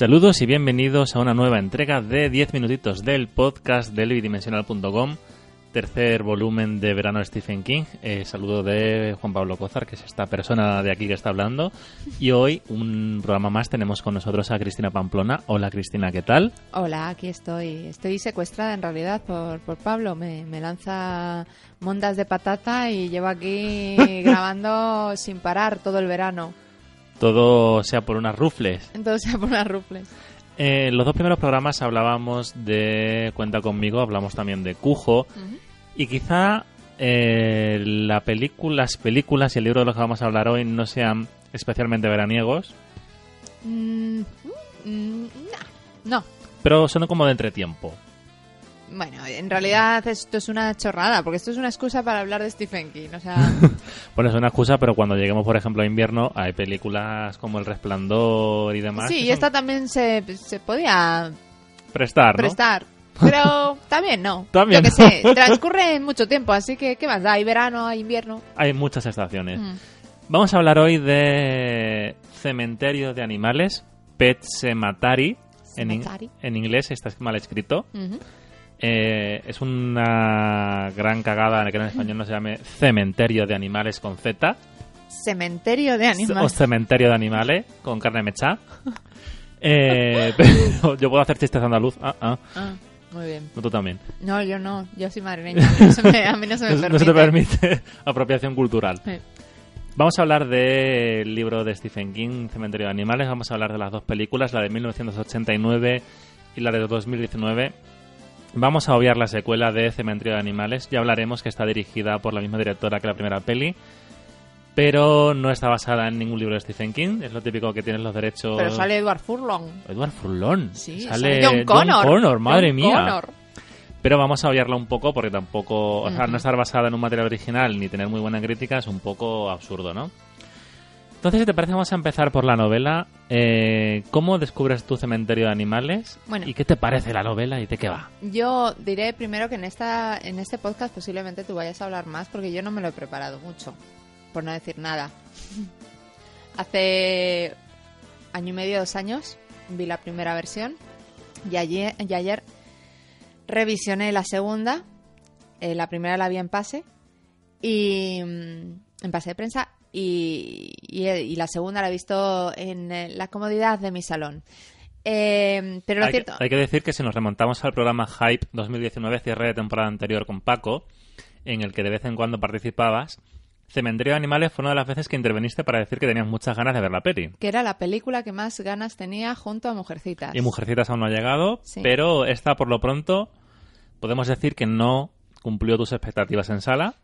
Saludos y bienvenidos a una nueva entrega de 10 minutitos del podcast de bidimensional.com, tercer volumen de verano Stephen King. Eh, saludo de Juan Pablo Cozar, que es esta persona de aquí que está hablando. Y hoy, un programa más, tenemos con nosotros a Cristina Pamplona. Hola Cristina, ¿qué tal? Hola, aquí estoy. Estoy secuestrada en realidad por, por Pablo. Me, me lanza mondas de patata y llevo aquí grabando sin parar todo el verano. Todo sea por unas rufles. Todo sea por unas rufles. Eh, los dos primeros programas hablábamos de Cuenta conmigo, hablamos también de Cujo. Y quizá eh, la película, las películas y el libro de los que vamos a hablar hoy no sean especialmente veraniegos. Mm, mm, no. Pero son como de entretiempo. Bueno, en realidad esto es una chorrada, porque esto es una excusa para hablar de Stephen King. O sea, Bueno, es una excusa, pero cuando lleguemos, por ejemplo, a invierno, hay películas como El Resplandor y demás. sí, y son esta también se, se podía Prestar, ¿no? prestar. Pero también no. También Yo que sé, transcurre mucho tiempo, así que ¿qué más da? Hay verano, hay invierno. Hay muchas estaciones. Mm. Vamos a hablar hoy de Cementerio de Animales, Pet Cemetery. En, in- en inglés está mal escrito. Eh, es una gran cagada que en español no se llame Cementerio de Animales con Z. Cementerio de O animales. Cementerio de Animales con carne mecha. Eh, pero yo puedo hacer chistes andaluz. Ah, ah. Ah, muy bien. No, tú también. No, yo no. Yo soy madrileña. Me- a mí no se me permite. no se te permite apropiación cultural. Sí. Vamos a hablar del libro de Stephen King, Cementerio de Animales. Vamos a hablar de las dos películas, la de 1989 y la de 2019. Vamos a obviar la secuela de Cementerio de Animales. Ya hablaremos que está dirigida por la misma directora que la primera peli. Pero no está basada en ningún libro de Stephen King. Es lo típico que tienes los derechos. Pero sale Edward Furlong. Edward Furlong. Sí, sale, John Connor. madre John mía. Connor. Pero vamos a obviarla un poco porque tampoco, o sea, no estar basada en un material original ni tener muy buena crítica es un poco absurdo, ¿no? Entonces, si te parece, vamos a empezar por la novela. Eh, ¿Cómo descubres tu cementerio de animales? Bueno. ¿Y qué te parece la novela y de qué va? Yo diré primero que en esta en este podcast posiblemente tú vayas a hablar más porque yo no me lo he preparado mucho, por no decir nada. Hace año y medio, dos años, vi la primera versión y ayer, y ayer revisioné la segunda. Eh, la primera la vi en pase y mm, en pase de prensa y, y- y la segunda la he visto en eh, la comodidad de mi salón. Eh, pero lo hay, cierto, hay que decir que si nos remontamos al programa Hype 2019, cierre de temporada anterior con Paco, en el que de vez en cuando participabas, Cementerio de Animales fue una de las veces que interveniste para decir que tenías muchas ganas de ver la peli. que era la película que más ganas tenía junto a Mujercitas. Y Mujercitas aún no ha llegado, Sí. pero esta por lo pronto podemos decir que no cumplió tus expectativas en sala.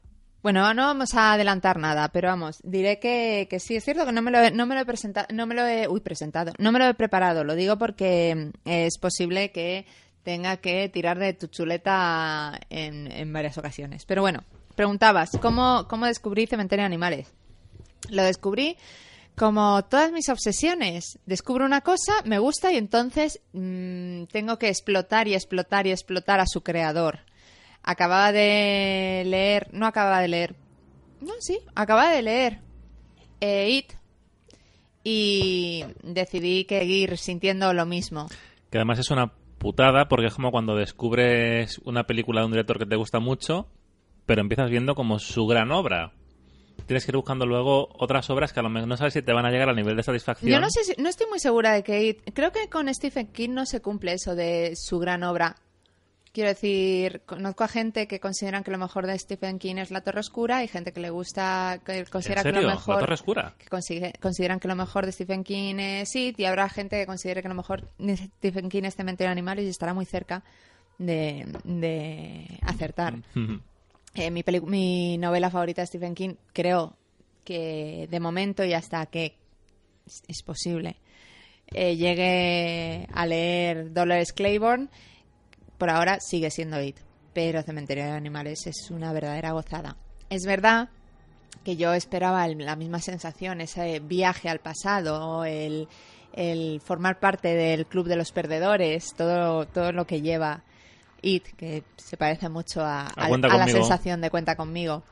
Bueno, no vamos a adelantar nada, pero vamos, diré que, sí, es cierto que no me lo he, no me lo he presentado, no me lo he, uy, presentado, no me lo he preparado, lo digo porque mm, es posible que tenga que tirar de tu chuleta en, en varias ocasiones. Pero bueno, preguntabas, ¿cómo, cómo descubrí Cementerio de Animales? Lo descubrí como todas mis obsesiones. Descubro una cosa, me gusta y entonces mm, tengo que explotar y explotar y explotar a su creador. Acababa de leer, no acababa de leer, no, sí, acababa de leer eh, It y decidí que seguir sintiendo lo mismo. Que además es una putada porque es como cuando descubres una película de un director que te gusta mucho, pero empiezas viendo como su gran obra. Tienes que ir buscando luego otras obras que a lo mejor no sabes si te van a llegar al nivel de satisfacción. Yo no sé, si- no estoy muy segura de que creo que con Stephen King no se cumple eso de su gran obra. Quiero decir, conozco a gente que consideran que lo mejor de Stephen King es La Torre Oscura y gente que le gusta, que considera ¿En serio? que lo mejor... ¿La Torre Oscura? Que consigue- consideran que lo mejor de Stephen King es It y habrá gente que considere que lo mejor de Stephen King es Cementerio de Animales y estará muy cerca de, de acertar. Eh, mi, mi novela favorita de Stephen King, creo que de momento y hasta que es, posible eh, llegue a leer Dolores Claiborne, por ahora sigue siendo It. Pero Cementerio de Animales es una verdadera gozada. Es verdad que yo esperaba el- la misma sensación, ese viaje al pasado, el, el formar parte del club de los perdedores, todo, todo lo que lleva It, que se parece mucho a, A al- Cuenta a la sensación de cuenta conmigo,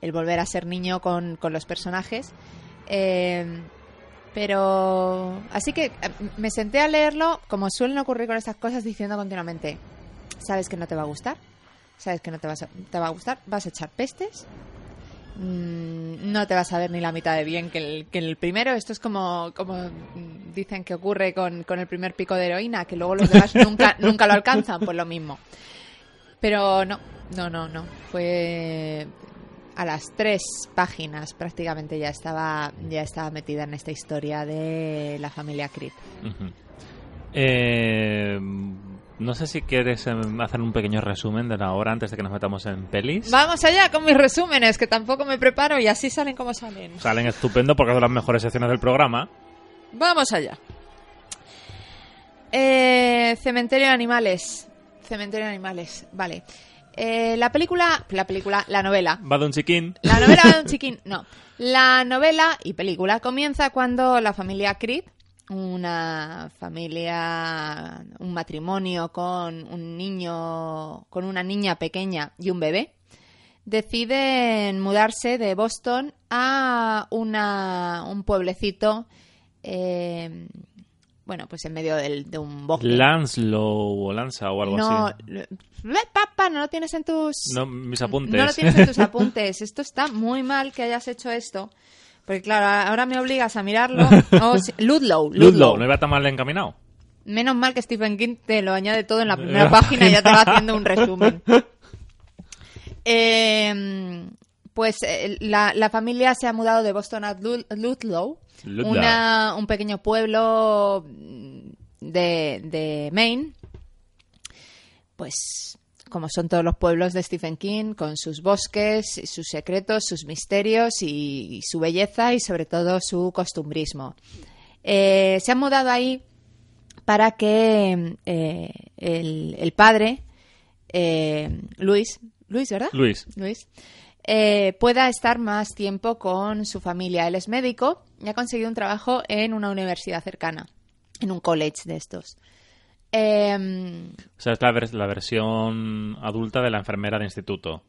el volver a ser niño con, con los personajes. Eh, pero así que eh, me senté a leerlo, como suelen ocurrir con estas cosas, diciendo continuamente, sabes que no te va a gustar, sabes que no te, vas a- te va a gustar, vas a echar pestes, mm, no te vas a ver ni la mitad de bien que el, que el primero. Esto es como, como mm, dicen que ocurre con, con el primer pico de heroína, que luego los demás nunca, nunca lo alcanzan, pues lo mismo. Pero no, no, no, no. Fue a las tres páginas prácticamente ya estaba, ya estaba metida en esta historia de la familia Creed. Eh, no sé si quieres em, hacer un pequeño resumen de la obra antes de que nos metamos en pelis. Vamos allá con mis resúmenes, que tampoco me preparo y así salen como salen. Salen estupendo porque son las mejores secciones del programa. Vamos allá. Eh, Cementerio de Animales. Cementerio de Animales, vale. Eh, la película, la película, la novela. Va de un chiquín. La novela de un chiquín, no. La novela y película comienza cuando la familia Creed, una familia, un matrimonio con un niño, con una niña pequeña y un bebé, deciden mudarse de Boston a una, un pueblecito, eh, bueno, pues en medio del- de un bosque. Lanslow o Lanza o algo no, así. le- papá, no lo tienes en tus... No, mis apuntes. No lo tienes en tus apuntes. Esto está muy mal que hayas hecho esto. Porque claro, ahora me obligas a mirarlo. Oh, sí. Ludlow, Ludlow, Ludlow. no iba tan mal encaminado. Menos mal que Stephen King te lo añade todo en la primera página y ya te va haciendo un resumen. Eh, pues eh, la, la familia se ha mudado de Boston a Lud- Ludlow, Ludlow. una- un pequeño pueblo mm, de, de Maine. Pues como son todos los pueblos de Stephen King, con sus bosques, sus secretos, sus misterios y, y su belleza y sobre todo su costumbrismo. Eh, se han mudado ahí para que eh, el, el padre, eh, Luis, Luis, ¿verdad? Luis. Luis, pueda estar más tiempo con su familia. Él es médico y ha conseguido un trabajo en una universidad cercana, en un college de estos. Em, O sea, es la, vers- la versión adulta de la enfermera de instituto.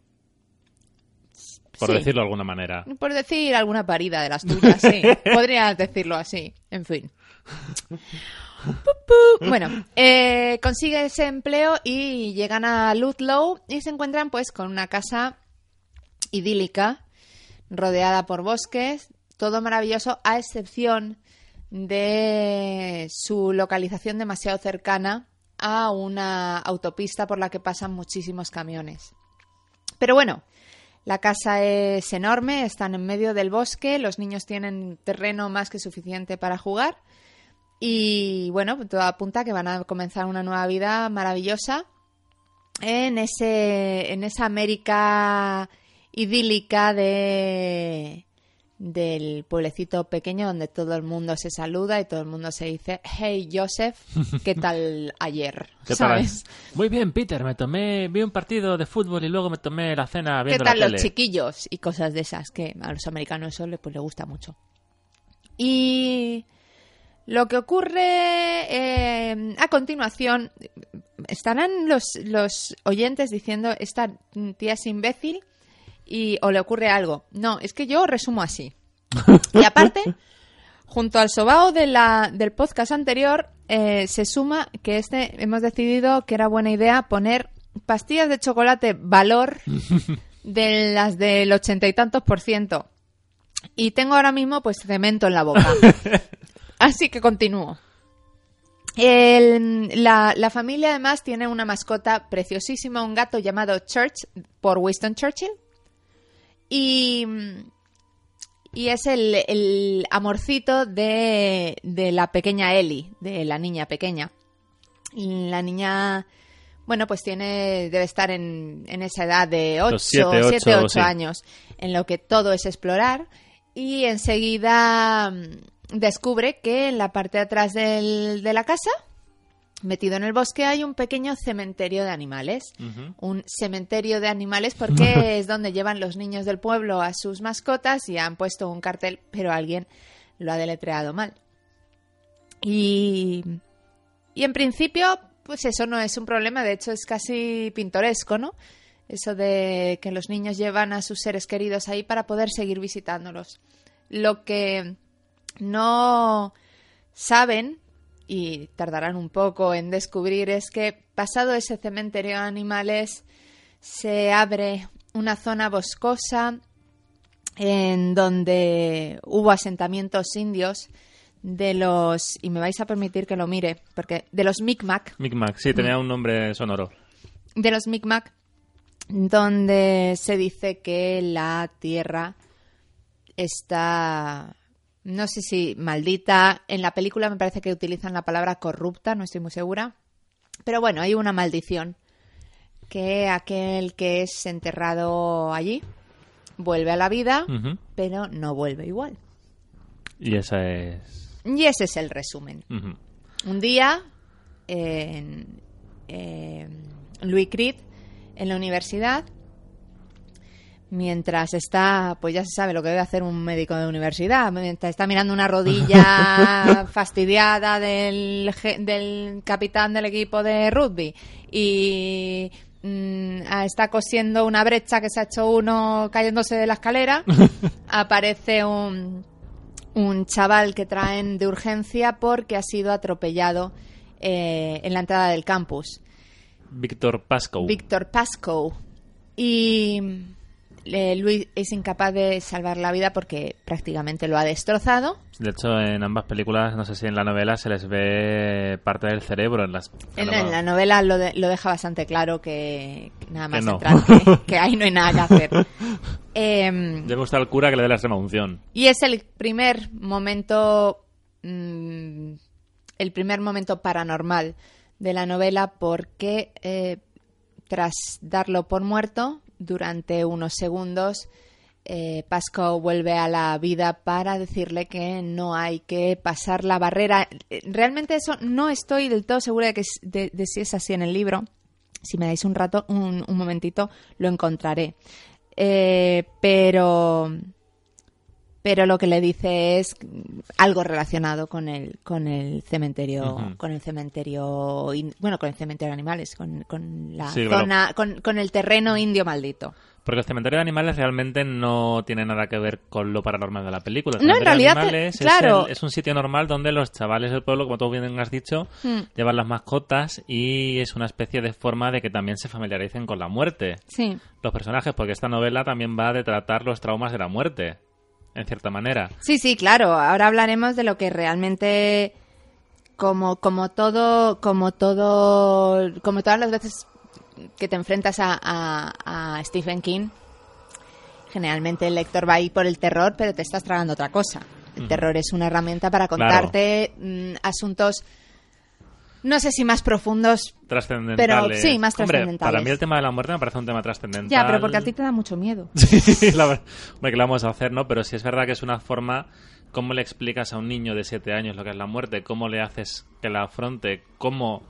Por Sí. decirlo de alguna manera. por decir alguna parida de las tuyas, sí. Podrías decirlo así. En fin. Bueno, eh, consigue ese empleo y llegan a Ludlow y se encuentran pues con una casa idílica, rodeada por bosques, todo maravilloso, a excepción de su localización demasiado cercana a una autopista por la que pasan muchísimos camiones. Pero bueno, la casa es enorme, están en medio del bosque, los niños tienen terreno más que suficiente para jugar y bueno, todo apunta que van a comenzar una nueva vida maravillosa en ese en esa América idílica de del pueblecito pequeño donde todo el mundo se saluda y todo el mundo se dice, hey Joseph, ¿qué tal ayer? ¿Qué tal? ¿Sabes? Muy bien, Peter. Me tomé, vi un partido de fútbol y luego me tomé la cena ¿Qué viendo tal la los tele. chiquillos? Y cosas de esas que a los americanos eso pues, le gusta mucho. Y lo que ocurre eh, a continuación, estarán los, los oyentes diciendo, esta tía es imbécil y, o le ocurre algo. No, es que yo resumo así. Y aparte, junto al sobao de la, del podcast anterior, eh, se suma que este hemos decidido que era buena idea poner pastillas de chocolate valor de las del ochenta y tantos por ciento. Y tengo ahora mismo pues cemento en la boca. Así que continúo. El- la, la familia además tiene una mascota preciosísima, un gato llamado Church por Winston Churchill. Y, y es el, el amorcito de, de la pequeña Ellie, de la niña pequeña. Y La niña, bueno, pues tiene, debe estar en, en esa edad de 8, Los siete, 7, ocho, 8 sí. años, en lo que todo es explorar. Y enseguida mm, descubre que en la parte de atrás del- de la casa, metido en el bosque, hay un pequeño cementerio de animales. Un cementerio de animales porque es donde llevan los niños del pueblo a sus mascotas y han puesto un cartel, pero alguien lo ha deletreado mal. Y, y en principio, pues eso no es un problema, de hecho es casi pintoresco, ¿no? Eso de que los niños llevan a sus seres queridos ahí para poder seguir visitándolos. Lo que no saben y tardarán un poco en descubrir es que pasado ese cementerio de animales se abre una zona boscosa en donde hubo asentamientos indios de los y me vais a permitir que lo mire porque de los Micmac Micmac, sí, tenía un nombre sonoro. de los Micmac donde se dice que la tierra está no sé si maldita. En la película me parece que utilizan la palabra corrupta no estoy muy segura. Pero bueno hay una maldición que aquel que es enterrado allí vuelve a la vida pero no vuelve igual. Y esa es... y ese es el resumen. Un día en, en Louis Creed en la universidad mientras está pues ya se sabe lo que debe hacer un médico de universidad mientras está mirando una rodilla fastidiada del, del capitán del equipo de rugby y mm, está cosiendo una brecha que se ha hecho uno cayéndose de la escalera aparece un un chaval que traen de urgencia porque ha sido atropellado eh, en la entrada del campus. Víctor Pascoe. Víctor Pascoe. Y eh, Luis es incapaz de salvar la vida porque prácticamente lo ha destrozado. De hecho, en ambas películas, no sé si en la novela se les ve parte del cerebro en las... En, en la novela lo, de- lo deja bastante claro que, que nada más no. entrar, que, que ahí no hay nada que hacer. Em, Debe gustar al cura que le dé la extrema unción. Y es el primer momento, mm, el primer momento paranormal de la novela porque eh, tras darlo por muerto, durante unos segundos, eh, Pasco vuelve a la vida para decirle que no hay que pasar la barrera. Realmente eso no estoy del todo segura de, que, de si es así en el libro. Si me dais un rato, un, un momentito, lo encontraré. Eh, pero pero lo que le dice es algo relacionado con el con el cementerio con el cementerio in- bueno con el cementerio de animales con, con la Sí, claro. zona con, con el terreno indio maldito Porque el cementerio de animales realmente no tiene nada que ver con lo paranormal de la película. El No, en cementerio de realidad, animales es claro. el- es, un sitio normal donde los chavales del pueblo, como tú bien has dicho, Hmm. llevan las mascotas y es una especie de forma de que también se familiaricen con la muerte. sí Los personajes, porque esta novela también va de tratar los traumas de la muerte, en cierta manera. sí sí claro. Ahora hablaremos de lo que realmente como como todo como todo como todas las veces que te enfrentas a, a- a Stephen King generalmente el lector va ahí por el terror pero te estás tragando otra cosa. El terror es una herramienta para contarte mm, asuntos no sé si más profundos Trascendentales. Pero sí, más Hombre, trascendentales. para mí el tema de la muerte me parece un tema trascendental. ya pero porque a ti te da mucho miedo Sí, la ver- Hombre, que lo vamos a hacer, ¿no? Pero sí es verdad que es una forma... ¿Cómo le explicas a un niño de 7 años lo que es la muerte? ¿Cómo le haces que la afronte? ¿Cómo...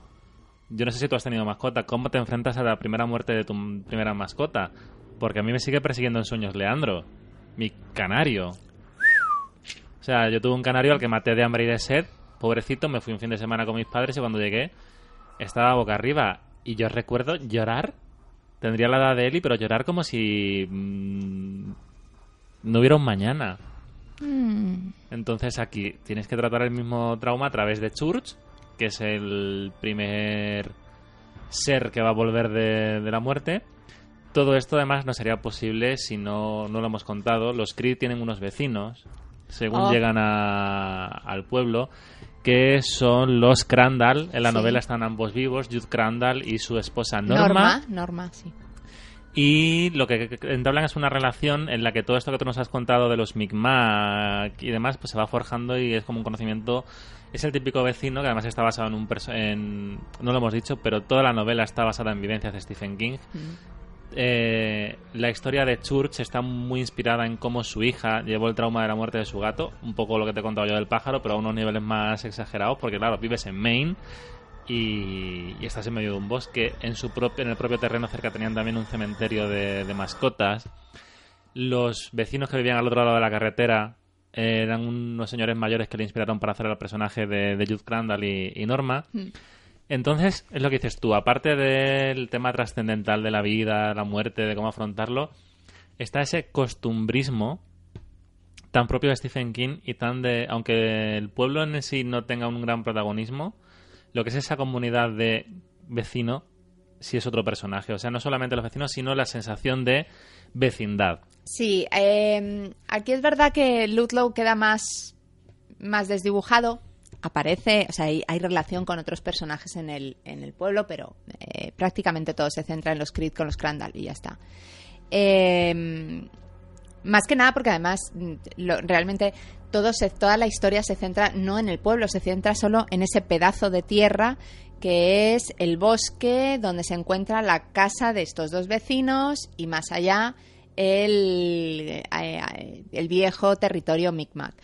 Yo no sé si tú has tenido mascota. ¿Cómo te enfrentas a la primera muerte de tu primera mascota? Porque a mí me sigue persiguiendo en sueños Leandro. Mi canario. O sea, yo tuve un canario al que maté de hambre y de sed. Pobrecito, me fui un fin de semana con mis padres y cuando llegué estaba boca arriba. Y yo recuerdo llorar Tendría la edad de Eli, pero llorar como si mm, no hubiera un mañana. Mm, Entonces aquí tienes que tratar el mismo trauma a través de Church, que es el primer ser que va a volver de, de la muerte. Todo esto además no sería posible si no, no lo hemos contado. Los Creed tienen unos vecinos, según Oh. llegan a- al pueblo, que son los Crandall. En la Sí. novela están ambos vivos, Jude Crandall y su esposa Norma. Norma, Norma, sí. Y lo que entablan es una relación en la que todo esto que tú nos has contado de los Micmac y demás, pues se va forjando y es como un conocimiento. Es el típico vecino que además está basado en un en no lo hemos dicho, pero toda la novela está basada en vivencias de Stephen King. Eh, la historia de Church está muy inspirada en cómo su hija llevó el trauma de la muerte de su gato, un poco lo que te he contado yo del pájaro, pero a unos niveles más exagerados, porque claro, vives en Maine y, estás en medio de un bosque. En su propio, en el propio terreno cerca tenían también un cementerio de, mascotas. Los vecinos que vivían al otro lado de la carretera eh, eran unos señores mayores que le inspiraron para hacer el personaje de, de Jude Crandall y, y Norma. Entonces, es lo que dices tú, aparte del tema trascendental de la vida, la muerte, de cómo afrontarlo, está ese costumbrismo tan propio de Stephen King y tan de, aunque el pueblo en sí no tenga un gran protagonismo, lo que es esa comunidad de vecino sí es otro personaje. O sea, no solamente los vecinos, sino la sensación de vecindad. Sí, eh, aquí es verdad que Ludlow queda más, más desdibujado. Aparece, o sea, hay, relación con otros personajes en el, en el pueblo, pero eh, prácticamente todo se centra en los Creed con los Crandall y ya está. Eh, más que nada porque además mm, realmente toda la historia se centra no en el pueblo, se centra solo en ese pedazo de tierra que es el bosque donde se encuentra la casa de estos dos vecinos y más allá el, eh, eh, el viejo territorio Micmac.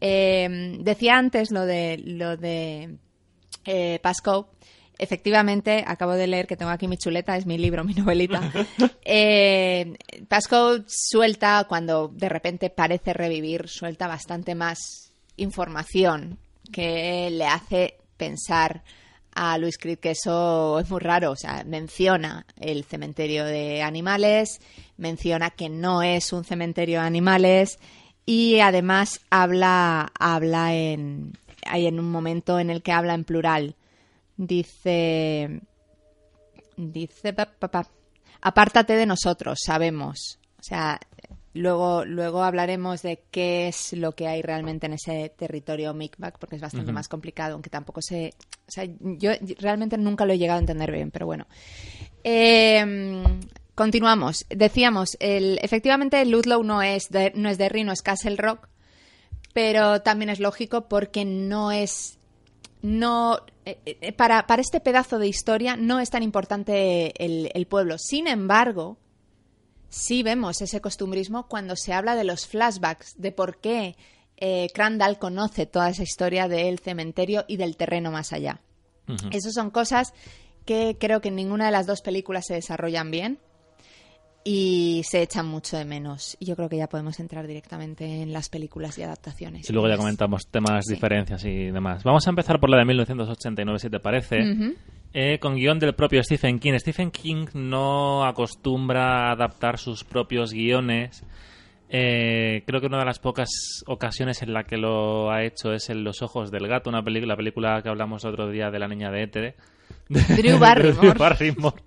Eh, decía antes lo de lo de eh, Pascoe. Efectivamente, acabo de leer que tengo aquí mi chuleta, es mi libro, mi novelita. Eh, Pascoe suelta, cuando de repente parece revivir, suelta bastante más información que le hace pensar a Luis Creed que eso es muy raro. O sea, menciona el cementerio de animales, menciona que no es un cementerio de animales y además habla, habla en, hay en un momento en el que habla en plural. Dice, dice, pa, pa, pa, apártate de nosotros, sabemos. O sea, luego, luego hablaremos de qué es lo que hay realmente en ese territorio Micmac, porque es bastante más complicado, aunque tampoco sé. O sea, yo realmente nunca lo he llegado a entender bien, pero bueno. Eh, continuamos. Decíamos, el, efectivamente Ludlow no es, de, no es Derry, no es Castle Rock, pero también es lógico porque no es no eh, eh, para, para este pedazo de historia no es tan importante el, el pueblo. Sin embargo, sí vemos ese costumbrismo cuando se habla de los flashbacks, de por qué eh, Crandall conoce toda esa historia del cementerio y del terreno más allá. Ujú. Esas son cosas que creo que en ninguna de las dos películas se desarrollan bien y se echan mucho de menos. Y yo creo que ya podemos entrar directamente en las películas y adaptaciones. Y luego ya comentamos temas, Sí. diferencias y demás. Vamos a empezar por la de 1989, si te parece. Eh, con guion del propio Stephen King. Stephen King no acostumbra a adaptar sus propios guiones. Eh, creo que una de las pocas ocasiones en la que lo ha hecho es en Los Ojos del Gato, una película, la película que hablamos el otro día de la niña de Éter. Drew Barrymore. Drew Barrymore.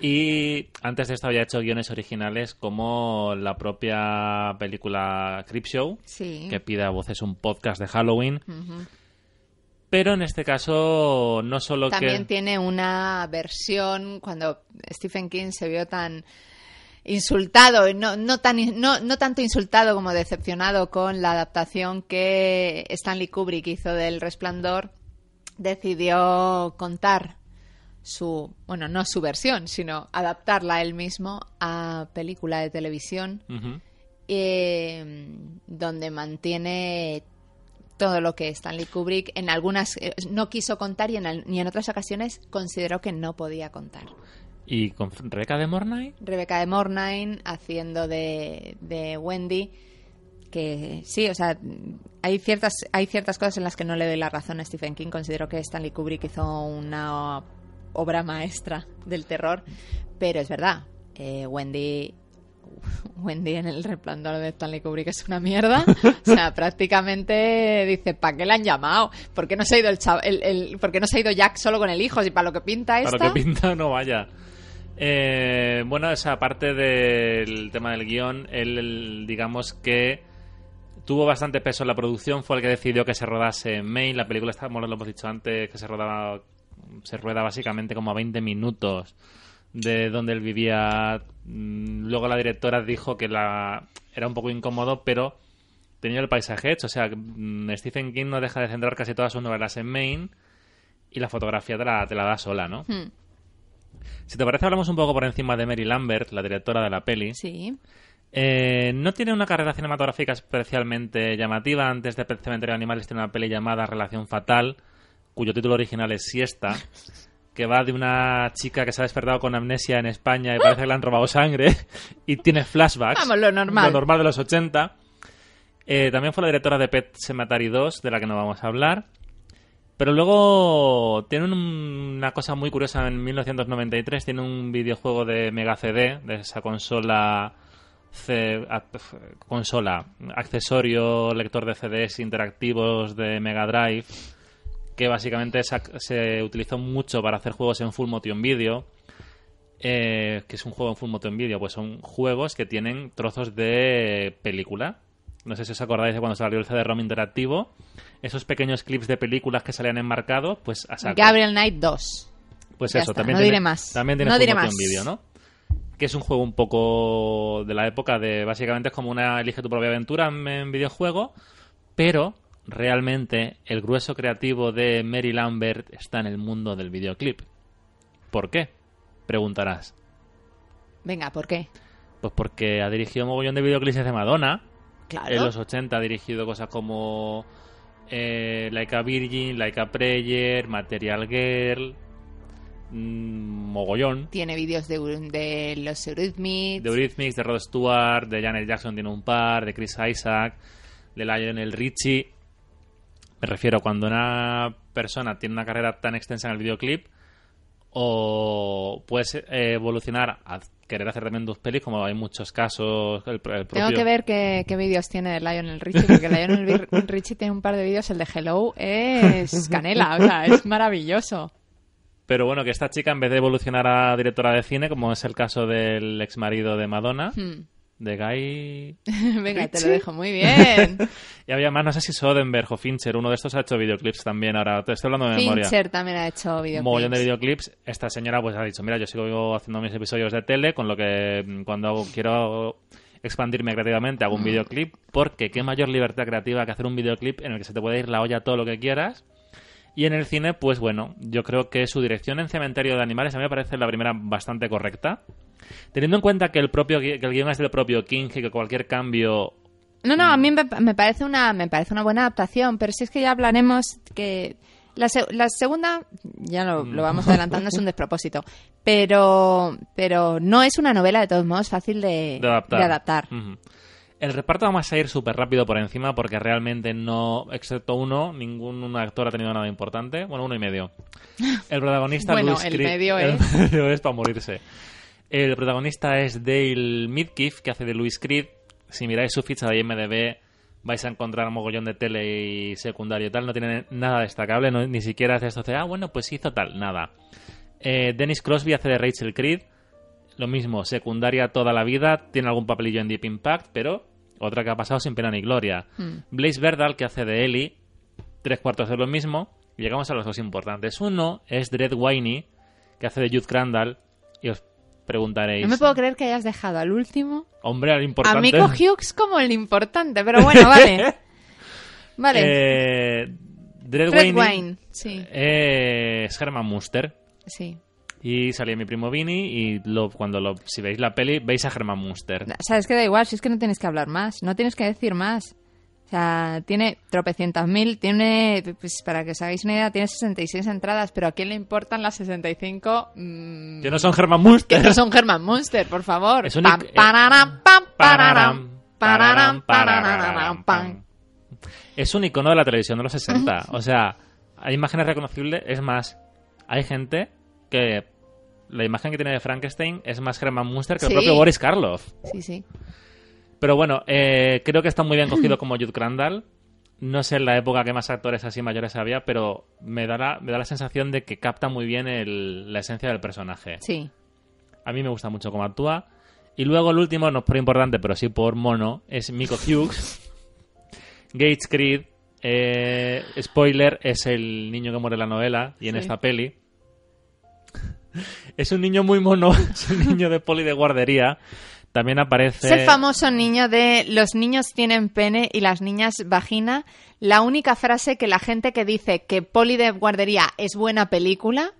Y antes de esto había hecho guiones originales como la propia película Creepshow, Sí. que pide a voces un podcast de Halloween. Pero en este caso, no solo También que. tiene una versión cuando Stephen King se vio tan insultado, y no, no, tan, no, no tanto insultado como decepcionado con la adaptación que Stanley Kubrick hizo del Resplandor, decidió contar su, bueno, no su versión, sino adaptarla él mismo a película de televisión eh, donde mantiene todo lo que Stanley Kubrick en algunas eh, no quiso contar y en, al- y en otras ocasiones consideró que no podía contar. Y con Rebeca de Mornay. Rebeca de Mornay haciendo de, de Wendy que sí, o sea, hay ciertas hay ciertas cosas en las que no le doy la razón a Stephen King. Considero que Stanley Kubrick hizo una obra maestra del terror, pero es verdad, eh, Wendy Wendy en el resplandor de Stanley Kubrick es una mierda. O sea, prácticamente dice, ¿para qué le han llamado? ¿Por qué no se ha ido el, chav- el, el- ¿por qué no se ha ido Jack solo con el hijo? Si para lo que pinta esta. Para lo que pinta, no vaya. Eh, bueno, esa parte del tema del guion, él, él, digamos que tuvo bastante peso en la producción, fue el que decidió que se rodase en Maine. La película, está, lo hemos dicho antes, que se rodaba se rueda básicamente como a 20 minutos de donde él vivía. Mm, luego la directora dijo que la era un poco incómodo, pero tenía el paisaje hecho. O sea, mm, Stephen King no deja de centrar casi todas sus novelas en Maine y la fotografía te la, te la da sola, ¿no? Hmm. Si te parece, hablamos un poco por encima de Mary Lambert, la directora de la peli. Sí. Eh, no tiene una carrera cinematográfica especialmente llamativa. Antes de Cementerio de Animales tiene una peli llamada Relación Fatal, cuyo título original es Siesta, que va de una chica que se ha despertado con amnesia en España y parece que le han robado sangre y tiene flashbacks. Vamos, lo normal. Lo normal de los 80. Eh, también fue la directora de Pet Cemetery 2, de la que no vamos a hablar. Pero luego tiene un- una cosa muy curiosa. En 1993 tiene un videojuego de Mega CD, de esa consola, C- a- consola, accesorio, lector de CDs interactivos de Mega Drive, que básicamente se, se utilizó mucho para hacer juegos en Full Motion Video. Eh, que es un juego en Full Motion Video, pues son juegos que tienen trozos de película. No sé si os acordáis de cuando salió el CD-ROM interactivo. Esos pequeños clips de películas que salían enmarcados, pues a saco. Gabriel Knight 2. Pues Ya eso, está, también no tiene, diré más. También tiene No Full diré Motion más. Video, ¿no? Que es un juego un poco de la época de... Básicamente es como una elige tu propia aventura en, en videojuego, pero realmente el grueso creativo de Mary Lambert está en el mundo del videoclip. ¿Por qué? Preguntarás. Venga, ¿por qué? Pues porque ha dirigido un mogollón de videoclips de Madonna. Claro. En los 80 ha dirigido cosas como eh, Like a Virgin, Like a Prayer, Material Girl, mogollón. Tiene vídeos de, de los Eurythmics. De Eurythmics, de Rod Stewart, de Janet Jackson tiene un par, de Chris Isaac, de Lionel Richie. Me refiero cuando una persona tiene una carrera tan extensa en el videoclip o puedes eh, evolucionar a querer hacer también dos pelis, como hay muchos casos. El, el propio... Tengo que ver qué, qué vídeos tiene Lionel Richie, porque Lionel Richie tiene un par de vídeos. El de Hello es canela, o sea, es maravilloso. Pero bueno, que esta chica, en vez de evolucionar a directora de cine, como es el caso del ex marido de Madonna, Hmm. de Guy. Venga, te lo dejo muy bien. Y había más, no sé si Soderbergh o Fincher, uno de estos ha hecho videoclips también. Ahora te estoy hablando de memoria. Fincher también ha hecho Un mogollón de videoclips. videoclips. Esta señora pues ha dicho, mira, yo sigo haciendo mis episodios de tele, con lo que mm, cuando hago- quiero expandirme creativamente hago un videoclip, porque qué mayor libertad creativa que hacer un videoclip en el que se te puede ir la olla todo lo que quieras. Y en el cine, pues bueno, yo creo que su dirección en Cementerio de Animales a mí me parece la primera bastante correcta. Teniendo en cuenta que el propio que el guion es del propio King y que cualquier cambio No, no, a mí me, me parece una me parece una buena adaptación, pero si es que ya hablaremos que la, la segunda ya lo, lo vamos adelantando es un despropósito, pero pero no es una novela de todos modos fácil de, de adaptar. de adaptar. El reparto vamos a ir súper rápido por encima porque realmente no, excepto uno, ningún actor ha tenido nada importante. Bueno, uno y medio. El protagonista Bueno, Louis el medio el es. medio es para morirse. El protagonista es Dale Midkiff, que hace de Louis Creed. Si miráis su ficha de IMDb, vais a encontrar mogollón de tele y secundario y tal. No tiene nada destacable, no- ni siquiera hace esto de, ah, bueno, pues hizo tal, nada. Eh, Dennis Crosby hace de Rachel Creed. Lo mismo, secundaria toda la vida, tiene algún papelillo en Deep Impact, pero otra que ha pasado sin pena ni gloria. Hmm. Blaze Verdal, que hace de Ellie, tres cuartos de lo mismo. Y llegamos a los dos importantes. Uno es Dredd Winey, que hace de Jude Crandall. Y os preguntaréis, No me puedo creer que hayas dejado al último hombre, al a importante. Mico Hughes como el importante, pero bueno, vale. Vale. Eh, Winey Wine, sí, es Herman Munster. sí. Y salía mi primo Vini y lo, cuando lo, si veis la peli veis a Herman Munster. Sabes que da igual, si es que no tienes que hablar más, no tienes que decir más. O sea, tiene tropecientas mil, tiene, pues para que os hagáis una idea, tiene 66 entradas, pero ¿a quién le importan las 65? Mm, Que no son Herman Munster. que no son Herman Munster, por favor. Es un Pam, pararam, pam, pararam, Pararam, pararam, pararam, pararam, pam. Es un icono de la televisión de los 60. O sea, hay imágenes reconocibles. Es más, hay gente que la imagen que tiene de Frankenstein es más Herman Munster que Sí. el propio Boris Karloff. Sí, sí. Pero bueno, eh, creo que está muy bien cogido como Jude Crandall. No sé en la época que más actores así mayores había, pero me da la, me da la sensación de que capta muy bien el- la esencia del personaje. Sí. A mí me gusta mucho cómo actúa. Y luego el último, no es por importante, pero sí por mono, es Miko Hughes, Gates Creed, eh, spoiler, es el niño que muere en la novela y en Sí. esta peli. es un niño muy mono, es un niño de poli de guardería. También aparece... Es el famoso niño de los niños tienen pene y las niñas vagina. La única frase que la gente que dice que Poli de Guardería es buena película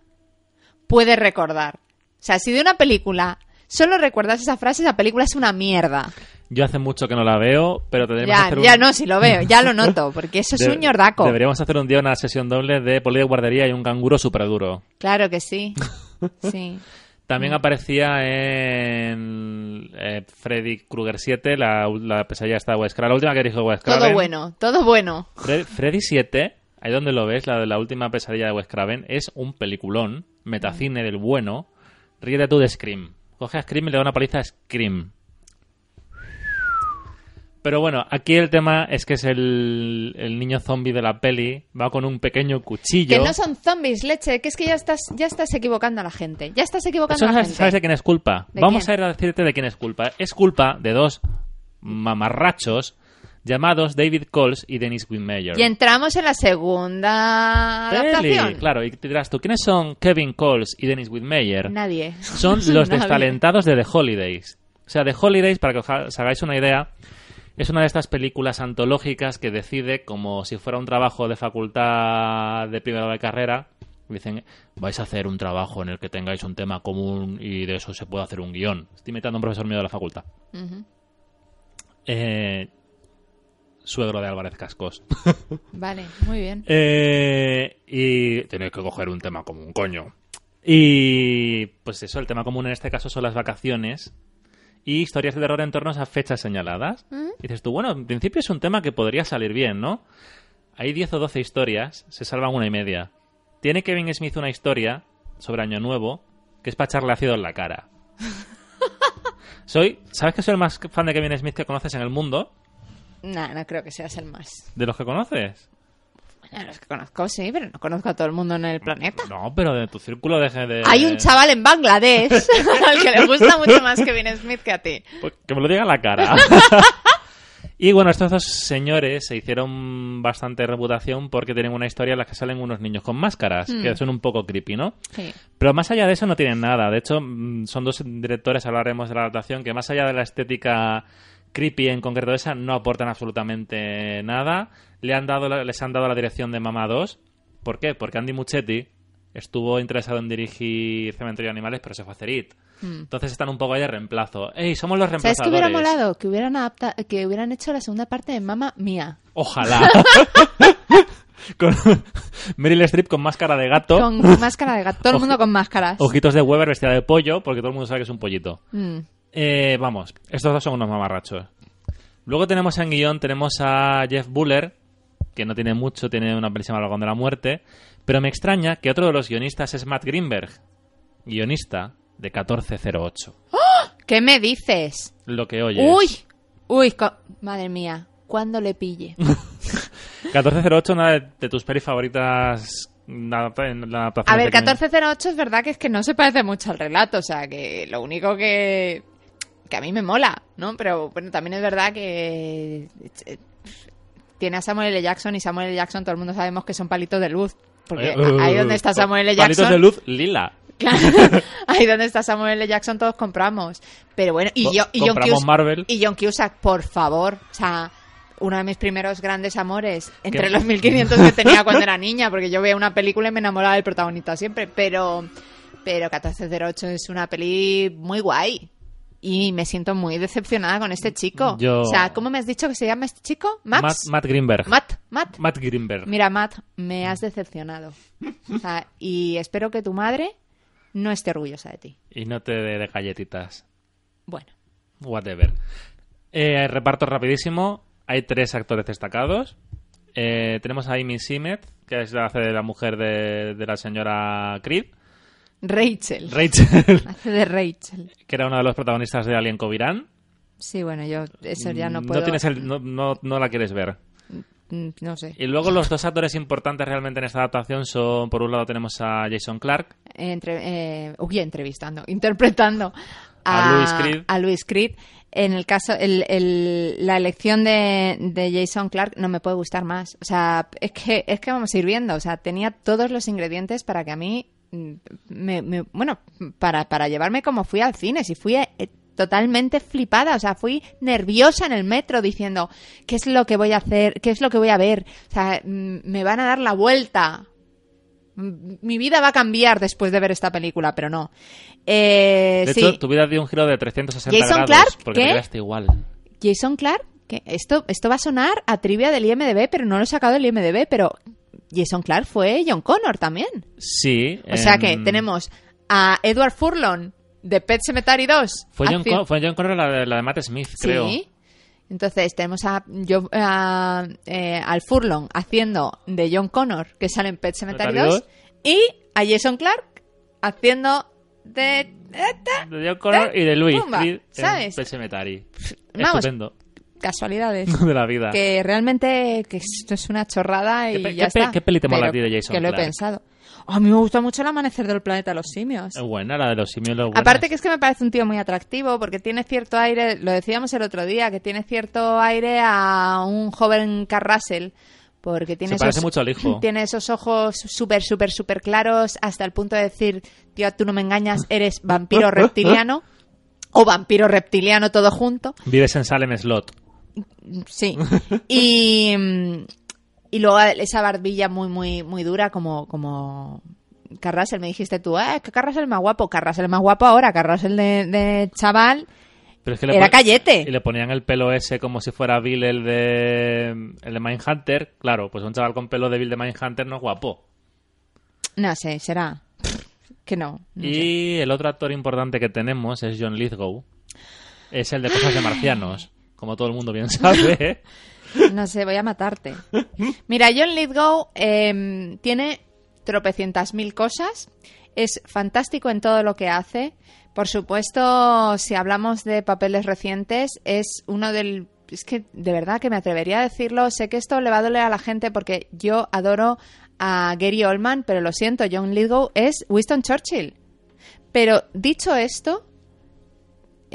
puede recordar. O sea, si de una película solo recuerdas esa frase, esa película es una mierda. Yo hace mucho que no la veo, pero tendremos que Ya, hacer un... ya no, si lo veo, ya lo noto, porque eso es de- un ñordaco. Deberíamos hacer un día una sesión doble de poli de guardería y un canguro súper duro. Claro que sí. Sí. También Mm. aparecía en eh, Freddy Krueger 7, la, la pesadilla esta de Wes Craven, la última que dirigió Wes Craven. Todo bueno, todo bueno. Fre- Freddy 7, ahí donde lo ves, la de la última pesadilla de Wes Craven, es un peliculón, metacine del bueno. Ríete tú de Scream. Coge a Scream y le da una paliza a Scream. Pero bueno, aquí el tema es que es el, el niño zombie de la peli, va con un pequeño cuchillo. Que no son zombies, leche, que es que ya estás, ya estás equivocando a la gente. Ya estás equivocando Eso a la sabes, gente. sabes de quién es culpa. ¿De Vamos quién? a ir a decirte de quién es culpa. Es culpa de dos mamarrachos llamados David Coles y Dennis Winmeyer. Y entramos en la segunda Peli, adaptación. Claro, y te dirás tú, ¿quiénes son Kevin Coles y Dennis Winmeyer? Nadie. Son los Nadie. destalentados de The Holidays. O sea, The Holidays, para que os hagáis una idea, es una de estas películas antológicas que decide, como si fuera un trabajo de facultad de primero de carrera, dicen, vais a hacer un trabajo en el que tengáis un tema común y de eso se puede hacer un guion. Estoy metiendo a un profesor mío de la facultad. Eh, suegro de Álvarez Cascos. Vale, muy bien. Eh, y tenéis que coger un tema común, coño. Y pues eso, el tema común en este caso son las vacaciones y historias de terror en torno a fechas señaladas. Y dices tú, bueno, en principio es un tema que podría salir bien, ¿no? Hay 10 o 12 historias, se salvan una y media. Tiene Kevin Smith una historia sobre Año Nuevo que es para echarle ácido en la cara. soy, ¿sabes que soy el más fan de Kevin Smith que conoces en el mundo? No, no creo que seas el más. ¿De los que conoces? Bueno, los que conozco sí, pero no conozco a todo el mundo en el planeta. No, pero de tu círculo de... de- Hay un chaval en Bangladesh al que le gusta mucho más Kevin Smith que a ti. Pues que me lo diga a la cara. y bueno, estos dos señores se hicieron bastante reputación porque tienen una historia en la que salen unos niños con máscaras, que son un poco creepy, ¿no? Sí. Pero más allá de eso no tienen nada. De hecho, mm, son dos directores, hablaremos de la adaptación, que más allá de la estética creepy en concreto esa, no aportan absolutamente nada. Le han dado, la- les han dado la dirección de Mama 2. ¿Por qué? Porque Andy Muchetti estuvo interesado en dirigir Cementerio de Animales, pero se fue a hacer It. Entonces están un poco ahí de reemplazo. ¡Ey, somos los Hmm. ¿Sabes qué reemplazadores! hubiera molado? Que hubieran, adapta- que hubieran hecho la segunda parte de Mamma Mía. Ojalá. con Meryl Streep con máscara de gato, Con máscara de gato. Todo el mundo con máscaras. ojitos de Weber vestida de pollo, porque todo el mundo sabe que es un pollito. Mm. Eh, vamos, estos dos son unos mamarrachos. Luego tenemos en guion, tenemos a Jeff Buller, que no tiene mucho, tiene una película llamada de la Muerte, pero me extraña que otro de los guionistas es Matt Greenberg, guionista de 1408. ¿Qué me dices? Lo que oyes. Uy, uy, madre mía, ¿cuándo le pille? 1408, una de, de tus pelis favoritas en la la adaptación A ver, de Kevin- 1408 es verdad que es que no se parece mucho al relato, o sea, que lo único que que a mí me mola, ¿no? Pero bueno, también es verdad que eh, tiene a Samuel L. Jackson y Samuel L. Jackson todo el mundo sabemos que son palitos de luz, porque Eh, ahí donde está Samuel L. Palitos Jackson, de luz lila. Claro, ahí donde está Samuel L. Jackson todos compramos. Pero bueno, y yo y John Cusack, Marvel. y John Cusack, por favor, o sea, uno de mis primeros grandes amores entre ¿Qué? los 1500 que tenía cuando era niña, porque yo veía una película y me enamoraba del protagonista siempre, pero pero 1408 es una peli muy guay. Y me siento muy decepcionada con este chico. Yo- O sea, ¿cómo me has dicho que se llama este chico? Matt, ¿Max? Matt Greenberg. Matt, Matt. Matt Greenberg. Mira, Matt, me has decepcionado. O sea, y espero que tu madre no esté orgullosa de ti. Y no te dé de galletitas. Bueno, Whatever. Eh, reparto rapidísimo. Hay tres actores destacados. Eh, tenemos a Amy Simet, que es la hace de la mujer de, de la señora Creed. Rachel. Rachel, Hace de Rachel. que era uno de los protagonistas de Alien Covirán. Sí, bueno, yo eso ya no puedo. tienes el- no, no- no la quieres ver. Mm, No sé. Y luego los dos actores importantes realmente en esta adaptación son, por un lado tenemos a Jason Clark, Entre, eh, uy, entrevistando, interpretando A Louis Creed. a Louis Creed. en el caso, el, el- la elección de, de Jason Clark no me puede gustar más. O sea, es que, es que vamos a ir viendo. O sea, tenía todos los ingredientes para que a mí, mm, me, me- bueno, para, para llevarme como fui al cine. Si fui eh, totalmente flipada, o sea, fui nerviosa en el metro diciendo, ¿qué es lo que voy a hacer? ¿Qué es lo que voy a ver? O sea, mm, me van a dar la vuelta. Mm, Mi vida va a cambiar después de ver esta película, pero no. Eh, De sí. hecho, tu vida dio un giro de 360 Jason grados. Clarke, porque ¿qué? te quedaste igual. Jason Clark, esto, esto va a sonar a trivia del IMDB, pero no lo he sacado del IMDB, pero Jason Clark fue John Connor también. Sí. O sea que em, tenemos a Edward Furlong de Pet Cemetery 2. Fue John, Con- fue John Connor la de, la de Matt Smith, creo. Sí. Entonces tenemos a, yo- a, eh, al Furlong haciendo de John Connor, que sale en Pet Cemetery Cemetery 2, y a Jason Clark haciendo de... De John Connor y de Louis. Pumba, en ¿sabes? Pet Sematary. Vamos. Estupendo. Casualidades. de la vida. que realmente que esto es una chorrada y ¿Qué ya qué está. qué peli te mola a ti de Jason Que lo he pensado. Oh, a mí me gusta mucho el amanecer del planeta de los simios. Es buena, la de los simios. Aparte que es que me parece un tío muy atractivo porque tiene cierto aire, lo decíamos el otro día, que tiene cierto aire a un joven Carrasel. Porque tiene Se parece esos, mucho al hijo. Tiene esos ojos súper, súper, súper claros hasta el punto de decir, tío, tú no me engañas, eres vampiro reptiliano. O vampiro reptiliano todo junto. Vives en Salem Slot. Sí. Y, y luego esa barbilla muy, muy, muy dura como, como Carrasel. Me dijiste tú, ah, es que Carrasel más guapo. Carrasel más guapo ahora. Carrasel de, de chaval. Pero es que Era Cayete. Y le ponían el pelo ese como si fuera Bill el de, el de Mindhunter. Claro, pues un chaval con pelo de Bill de Mindhunter no es guapo. No sé, será. Que no. no sé. Y el otro actor importante que tenemos es John Lithgow. Es el de Cosas de Marcianos. Como todo el mundo bien sabe. No sé, voy a matarte. Mira, John Lithgow eh, tiene tropecientas mil cosas. Es fantástico en todo lo que hace. Por supuesto, si hablamos de papeles recientes, es uno del... Es que de verdad que me atrevería a decirlo. Sé que esto le va a doler a la gente porque yo adoro a Gary Oldman, pero lo siento, John Lithgow es Winston Churchill. Pero dicho esto,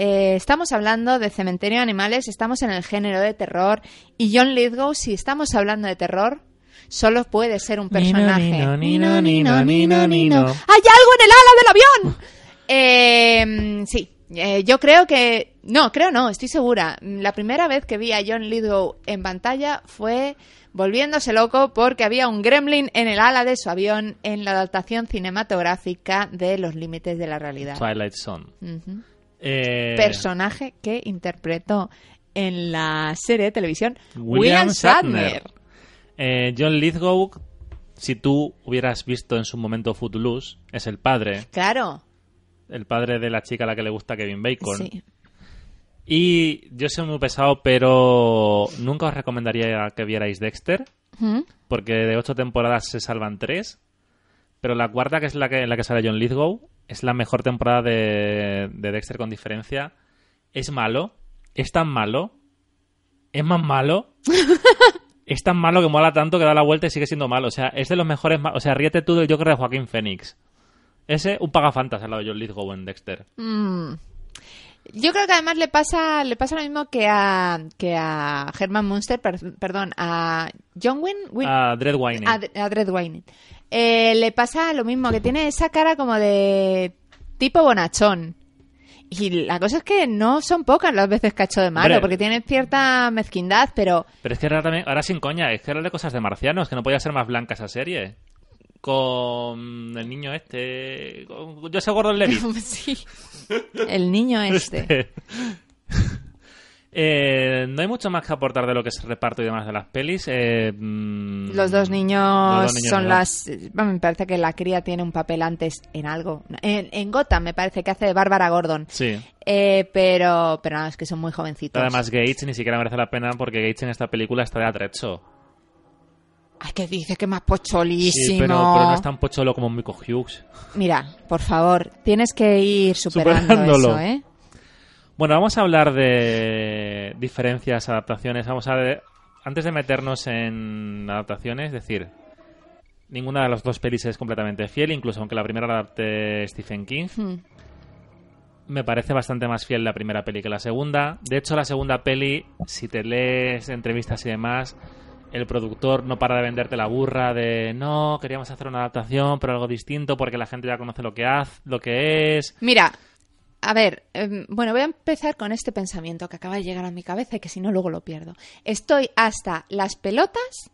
eh, estamos hablando de Cementerio de Animales, estamos en el género de terror y John Lithgow, si estamos hablando de terror, solo puede ser un personaje. Nino, nino, nino, nino, nino. ¡Hay algo en el ala del avión! Eh, sí, eh, yo creo que... No, creo no, estoy segura. La primera vez que vi a John Lithgow en pantalla fue volviéndose loco porque había un gremlin en el ala de su avión en la adaptación cinematográfica de Los Límites de la Realidad. Twilight Zone. Eh, personaje que interpretó en la serie de televisión William William Shatner. Shatner. eh, John Lithgow, si tú hubieras visto en su momento Footloose, es el padre. Claro, El padre de la chica a la que le gusta Kevin Bacon. sí. Y yo soy muy pesado, pero nunca os recomendaría que vierais Dexter, ¿Mm? porque de ocho temporadas se salvan tres. Pero la cuarta, que es la que, en la que sale John Lithgow, es la mejor temporada de, de Dexter con diferencia. Es malo, es tan malo, es más malo, es tan malo que mola tanto que da la vuelta y sigue siendo malo. O sea, es de los mejores. O sea, ríete tú del Joker de Joaquín Phoenix. Ese, un pagafantas al lado de John Lithgow en Dexter. Mm. Yo creo que además le pasa le pasa lo mismo que a que a Herman Munster, per- perdón, a John Wynne- A Dread Wine. a, Wayne. Eh, le pasa lo mismo, que tiene esa cara como de tipo bonachón. Y la cosa es que no son pocas las veces que ha hecho de malo, Hombre. porque tiene cierta mezquindad, pero Pero es que ahora, también, ahora sin coña, es que era de cosas de marcianos, que no podía ser más blanca esa serie. Con el niño este. Con Joseph Gordon Levitt. sí. El niño este. Eh, no hay mucho más que aportar de lo que es el reparto y demás de las pelis. Eh, mm, Los dos niños, los dos niños son no. las... bueno, me parece que la cría tiene un papel antes en algo. En, en Gotham me parece que hace de Bárbara Gordon. Sí. Eh, pero, pero no, es que son muy jovencitos. Además, Gates ni siquiera merece la pena porque Gates en esta película está de atrecho. Ay, que dice que más Sí, pocholísimo. pero, pero no es tan pocholo como Mico Hughes. Mira, por favor, tienes que ir superando eso, ¿eh? Bueno, vamos a hablar de diferencias, adaptaciones. Vamos a ver, antes de meternos en adaptaciones, es decir, ninguna de las dos pelis es completamente fiel, incluso aunque la primera la adapte Stephen King. Hmm. me parece bastante más fiel la primera peli que la segunda. De hecho, la segunda peli, si te lees entrevistas y demás, el productor no para de venderte la burra de no, queríamos hacer una adaptación, pero algo distinto porque la gente ya conoce lo que hace, lo que es. Mira, a ver, em, bueno, voy a empezar con este pensamiento que acaba de llegar a mi cabeza y que si no luego lo pierdo. Estoy hasta las pelotas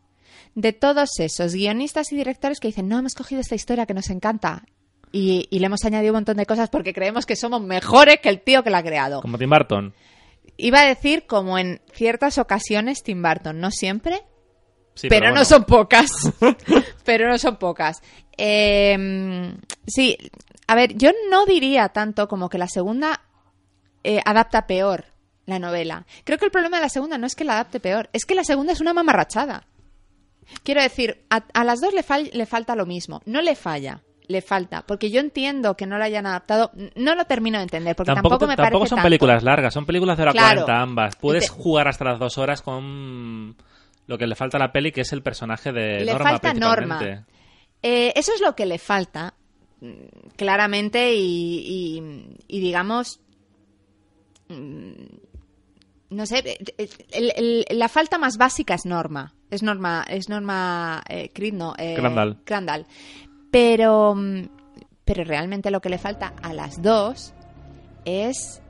de todos esos guionistas y directores que dicen, no, hemos cogido esta historia que nos encanta y, y le hemos añadido un montón de cosas porque creemos que somos mejores que el tío que la ha creado. Como Tim Burton. Iba a decir como en ciertas ocasiones Tim Burton, no siempre, Sí, pero, no bueno. son pocas. pero no son pocas. Eh, sí, a ver, yo no diría tanto como que la segunda eh, adapta peor la novela. Creo que el problema de la segunda no es que la adapte peor, es que la segunda es una mamarrachada. Quiero decir, a, a las dos le, fal- le falta lo mismo. No le falla, le falta. Porque yo entiendo que no la hayan adaptado. No lo termino de entender, porque tampoco, Tampoco, me tampoco parece son tanto. películas largas, son películas de hora Claro. 40 ambas. Puedes Te- jugar hasta las dos horas con lo que le falta a la peli, que es el personaje de Le Norma. falta. Norma. Eh, eso es lo que le falta, claramente, y, y- y digamos. mm, No sé, eh, el- el- la falta más básica es Norma. Es Norma, es Norma eh, Creed, no, eh, Crandall. Crandall. Pero, mm, pero realmente lo que le falta a las dos es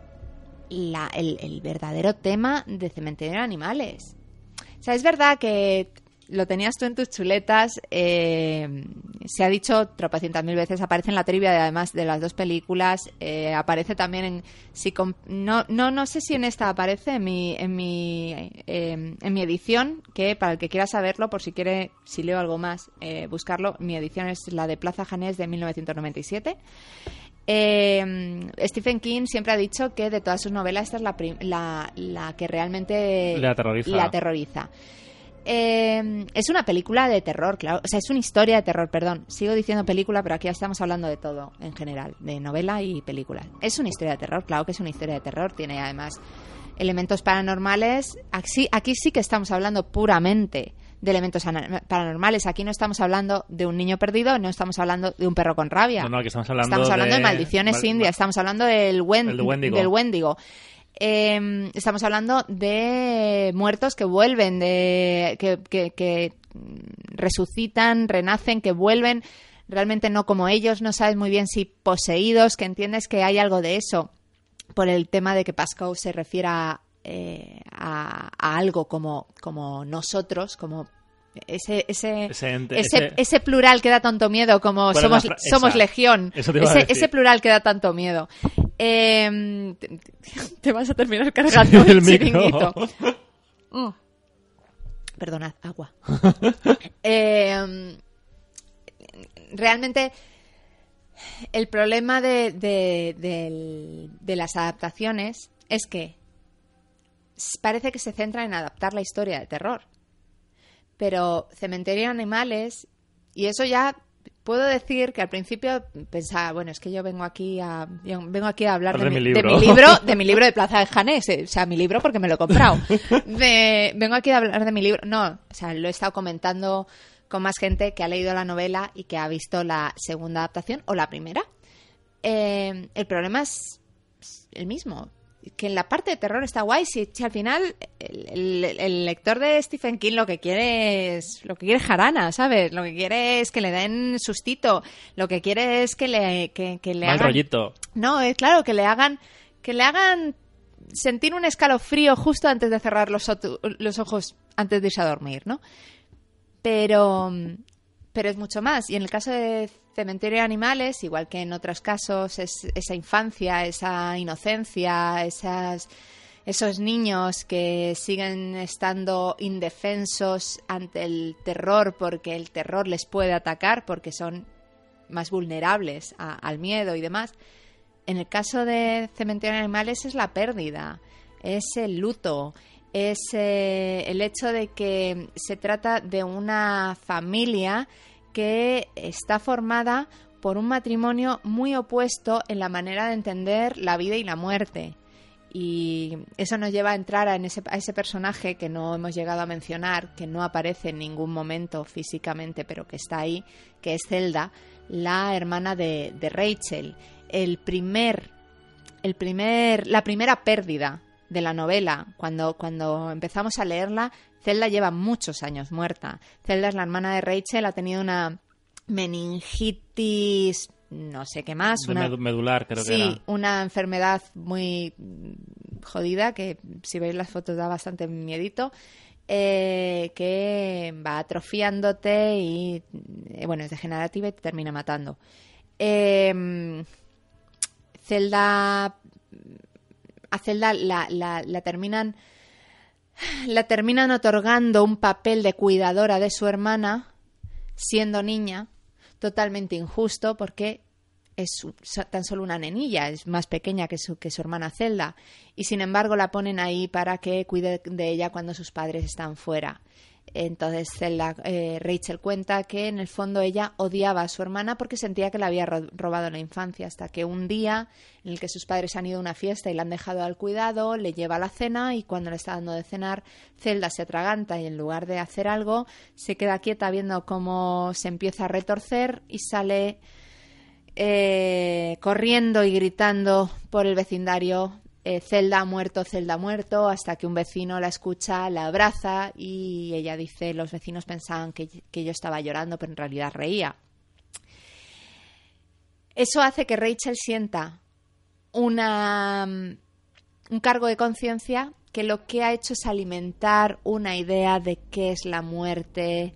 la- el, el verdadero tema de cementerio de animales. O sea, es verdad que lo tenías tú en tus chuletas, eh, se ha dicho tropecientas mil veces, aparece en la trivia de, además de las dos películas, eh, aparece también en... Si no, no, no sé si en esta aparece, en mi, en, mi, eh, en mi edición, que para el que quiera saberlo, por si quiere, si leo algo más, eh, buscarlo, mi edición es la de Plaza Janés de 1997. Eh, Stephen King siempre ha dicho que de todas sus novelas esta es la, la, la que realmente Le aterroriza. le aterroriza. Eh, es una película de terror, claro. O sea, es una historia de terror, perdón. Sigo diciendo película, pero aquí ya estamos hablando de todo en general, de novela y película. Es una historia de terror, claro que es una historia de terror. Tiene además elementos paranormales. Aquí, aquí sí que estamos hablando puramente de elementos paranormales. Aquí no estamos hablando de un niño perdido, no estamos hablando de un perro con rabia. No, no, aquí estamos hablando Estamos hablando de, de maldiciones mal- indias, estamos hablando del, wen- Wendigo. del Wendigo. Eh, estamos hablando de muertos que vuelven, de que, que- que, resucitan, renacen, que vuelven realmente no como ellos, no sabes muy bien si poseídos, que entiendes que hay algo de eso por el tema de que Pascal se refiera eh, a, a algo como, como nosotros, como ese, ese, Ese ente- ese, plural que da tanto miedo como ¿Cuál es somos, somos legión. Ese plural que da tanto miedo. Eh, te, te vas a terminar cargando El el, chiringuito. Mm. Perdonad, agua. Eh, realmente el problema de, de- las adaptaciones es que parece que se centra en adaptar la historia de terror. Pero Cementerio de Animales, y eso ya puedo decir que al principio pensaba, bueno, es que yo vengo aquí a, yo vengo aquí a hablar de, mi, de mi libro, de mi libro de Plaza de Janés, eh, o sea, mi libro porque me lo he comprado. De- vengo aquí a hablar de mi libro, no, o sea, lo he estado comentando con más gente que ha leído la novela y que ha visto la segunda adaptación o la primera. Eh, el problema es el mismo. Que en la parte de terror está guay. Si, si al final el, el- el lector de Stephen King lo que quiere es lo que quiere es jarana, ¿sabes? Lo que quiere es que le den sustito. Lo que quiere es que le, que, que le Mal hagan... rollito. No, es claro, que le hagan, que le hagan sentir un escalofrío justo antes de cerrar los, los ojos, antes de irse a dormir, ¿no? Pero, pero es mucho más. Y en el caso de Cementerio de Animales, igual que en otros casos, es esa infancia, esa inocencia, esas, esos niños que siguen estando indefensos ante el terror porque el terror les puede atacar, porque son más vulnerables a- al miedo y demás. En el caso de Cementerio de Animales es la pérdida, es el luto, es eh, el hecho de que se trata de una familia que está formada por un matrimonio muy opuesto en la manera de entender la vida y la muerte. Y eso nos lleva a entrar a, en ese, a ese personaje que no hemos llegado a mencionar, que no aparece en ningún momento físicamente, pero que está ahí, que es Zelda, la hermana de, de Rachel. El primer el primer, la primera pérdida de la novela. Cuando, cuando empezamos a leerla, Zelda lleva muchos años muerta. Zelda es la hermana de Rachel, ha tenido una meningitis, no sé qué más. Una, medu- medular, creo que sí, era. una enfermedad muy jodida que si veis las fotos da bastante miedito. eh, que va atrofiándote y eh, bueno es degenerativa y te termina matando. Eh, Zelda a Zelda la, la- la terminan la terminan otorgando un papel de cuidadora de su hermana siendo niña totalmente injusto porque es tan solo una nenilla, es más pequeña que su, que su hermana Zelda y sin embargo la ponen ahí para que cuide de ella cuando sus padres están fuera. Entonces eh, Rachel cuenta que en el fondo ella odiaba a su hermana porque sentía que le había ro- robado la infancia, hasta que un día en el que sus padres han ido a una fiesta y la han dejado al cuidado, le lleva a la cena y cuando le está dando de cenar, Zelda se atraganta y en lugar de hacer algo, se queda quieta viendo cómo se empieza a retorcer y sale eh, corriendo y gritando por el vecindario eh, Zelda ha muerto, Zelda ha muerto, hasta que un vecino la escucha, la abraza y ella dice, los vecinos pensaban que, yo estaba llorando, pero en realidad reía. Eso hace que Rachel sienta mm, un cargo de conciencia que lo que ha hecho es alimentar una idea de qué es la muerte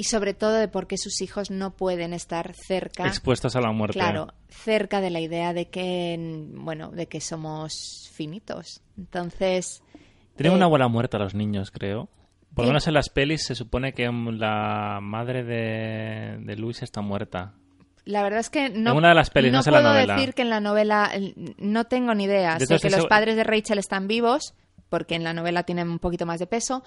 y sobre todo de por qué sus hijos no pueden estar cerca Expuestos a la muerte. Claro, cerca de la idea de que, bueno, de que somos finitos. Entonces, Tienen eh, una buena muerte a los niños, creo. Por lo menos en las pelis se supone que la madre de, de Luis está muerta. la verdad es que no, En una de las pelis, no sé la puedo novela. decir que en la novela eh, no tengo ni idea. De sé que los padres de Rachel están vivos, porque en la novela tienen un poquito más de peso.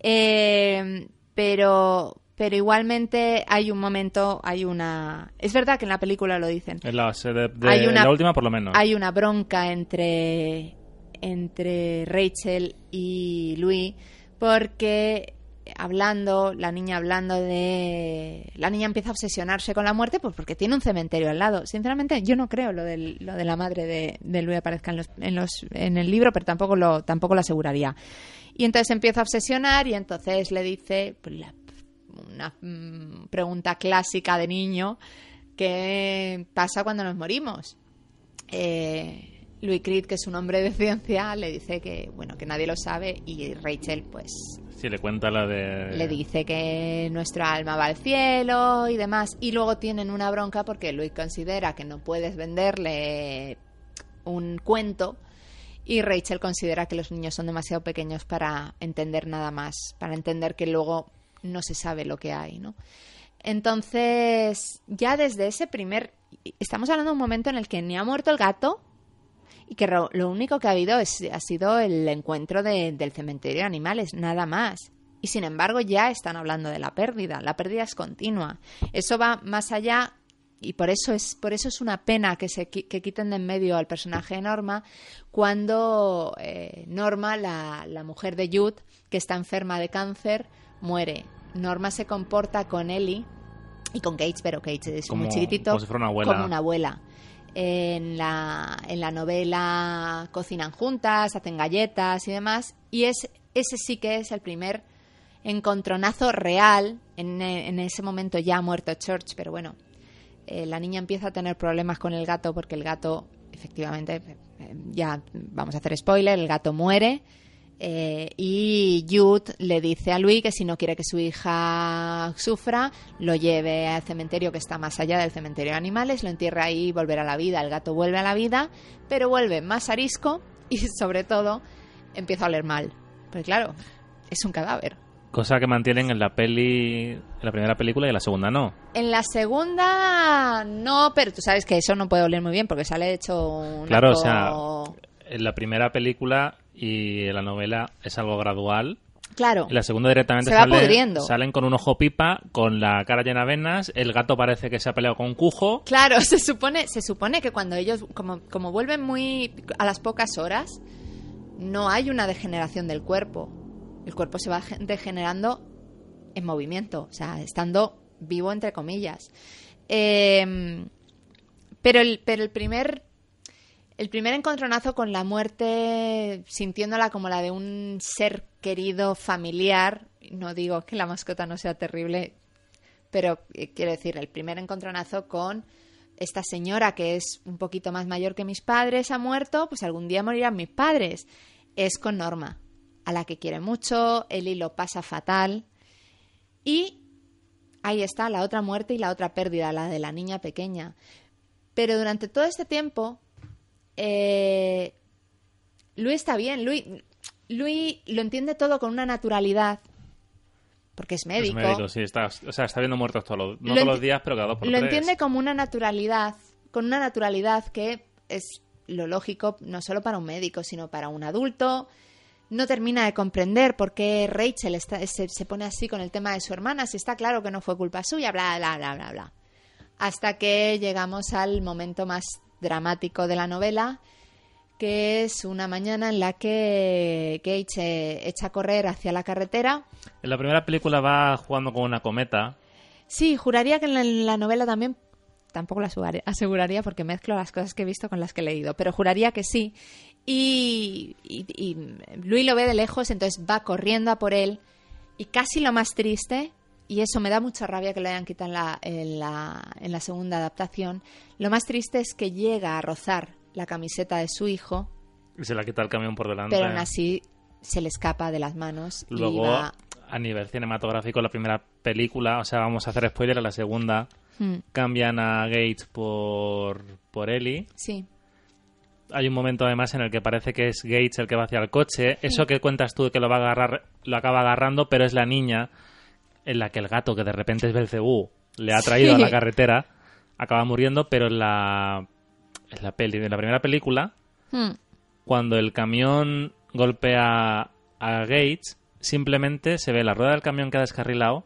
Eh, pero, pero igualmente hay un momento, hay una. Es verdad que en la película lo dicen. En la, se- de, de- Hay una- la última, por lo menos. hay una bronca entre, entre Rachel y Louis porque hablando, la niña hablando de... La niña empieza a obsesionarse con la muerte pues porque tiene un cementerio al lado. Sinceramente, yo no creo lo, del- lo de la madre de, de Louis aparezca en, los, en, los, en el libro, pero tampoco lo, tampoco lo aseguraría. Y entonces empieza a obsesionar y entonces le dice pues, la- una mm, pregunta clásica de niño, ¿qué pasa cuando nos morimos? eh, Louis Creed, que es un hombre de ciencia, le dice que bueno que nadie lo sabe y Rachel pues Sí, le cuenta la de... le dice que nuestra alma va al cielo y demás y luego tienen una bronca porque Louis considera que no puedes venderle un cuento y Rachel considera que los niños son demasiado pequeños para entender nada más, para entender que luego no se sabe lo que hay, ¿no? Entonces, ya desde ese primer... Estamos hablando de un momento en el que ni ha muerto el gato y que lo único que ha habido es, ha sido el encuentro de- del cementerio de animales, nada más. Y sin embargo ya están hablando de la pérdida. La pérdida es continua. Eso va más allá y por eso es por eso es una pena que se que quiten de en medio al personaje de Norma cuando eh, Norma la, la mujer de Jude que está enferma de cáncer muere Norma se comporta con Ellie y con Kate pero Kate es Como- muy chiquitito como si fuera una abuela. como una abuela en la, en la novela cocinan juntas, hacen galletas y demás. Y es, ese sí que es el primer encontronazo real. En, en ese momento ya ha muerto Church, pero bueno, eh, la niña empieza a tener problemas con el gato porque el gato, efectivamente, eh, ya vamos a hacer spoiler, el gato muere. Eh, y Jude le dice a Louis que si no quiere que su hija sufra, lo lleve al cementerio que está más allá del cementerio de animales, lo entierra ahí y volverá a la vida. El gato vuelve a la vida, pero vuelve más arisco y sobre todo empieza a oler mal. Pues claro, es un cadáver. Cosa que mantienen en la peli, en la primera película y en la segunda no. En la segunda no, pero tú sabes que eso no puede oler muy bien porque sale hecho un Claro, o sea, En la primera película y la novela es algo gradual. claro, En la segunda directamente Se va sale- pudriendo. salen con un ojo pipa, con la cara llena de venas, el gato parece que se ha peleado con un cujo. Claro, se supone, se supone que cuando ellos, como, como vuelven muy a las pocas horas, no hay una degeneración del cuerpo. El cuerpo se va ge- degenerando en movimiento, o sea, estando vivo entre comillas. Eh, pero, el, pero el primer El primer encontronazo con la muerte, sintiéndola como la de un ser querido, familiar. No digo que la mascota no sea terrible, pero eh, quiero decir, el primer encontronazo con esta señora que es un poquito más mayor que mis padres ha muerto, pues algún día morirán mis padres. Es con Norma, a la que quiere mucho, Eli lo pasa fatal. Y ahí está la otra muerte y la otra pérdida, la de la niña pequeña. Pero durante todo este tiempo, eh, Luis está bien. Luis, Luis lo entiende todo con una naturalidad. Porque es médico. Es médico, sí. Está, o sea, está viendo muertos todos los, no todos los días, pero cada dos por Lo tres. entiende como una naturalidad, con una naturalidad que es lo lógico no solo para un médico, sino para un adulto. No termina de comprender por qué Rachel está, se, se pone así con el tema de su hermana, si está claro que no fue culpa suya, bla, bla, bla, bla, bla. Hasta que llegamos al momento más dramático de la novela, que es una mañana en la que Kate se echa a correr hacia la carretera. En la primera película va jugando con una cometa. Sí, juraría que en la, en la novela también, tampoco la aseguraría- porque mezclo las cosas que he visto con las que he leído, pero juraría que sí. Y, y, y Louis lo ve de lejos, entonces va corriendo a por él. Y casi lo más triste, y eso me da mucha rabia que lo hayan quitado en la, en la, en la segunda adaptación, lo más triste es que llega a rozar la camiseta de su hijo, Y se la quita el camión por delante. pero aún así se le escapa de las manos y Luego, va... a nivel cinematográfico, la primera película, o sea, vamos a hacer spoiler, a la segunda Hmm, cambian a Gates por, por Ellie. sí. Hay un momento además en el que parece que es Gates el que va hacia el coche. Eso que cuentas tú que lo va a agarrar, lo acaba agarrando, pero es la niña en la que el gato, que de repente es Belcebú, le ha traído Sí. a la carretera, acaba muriendo, pero en la, en la peli, en la primera película, Hmm. cuando el camión golpea a Gates, simplemente se ve la rueda del camión que ha descarrilado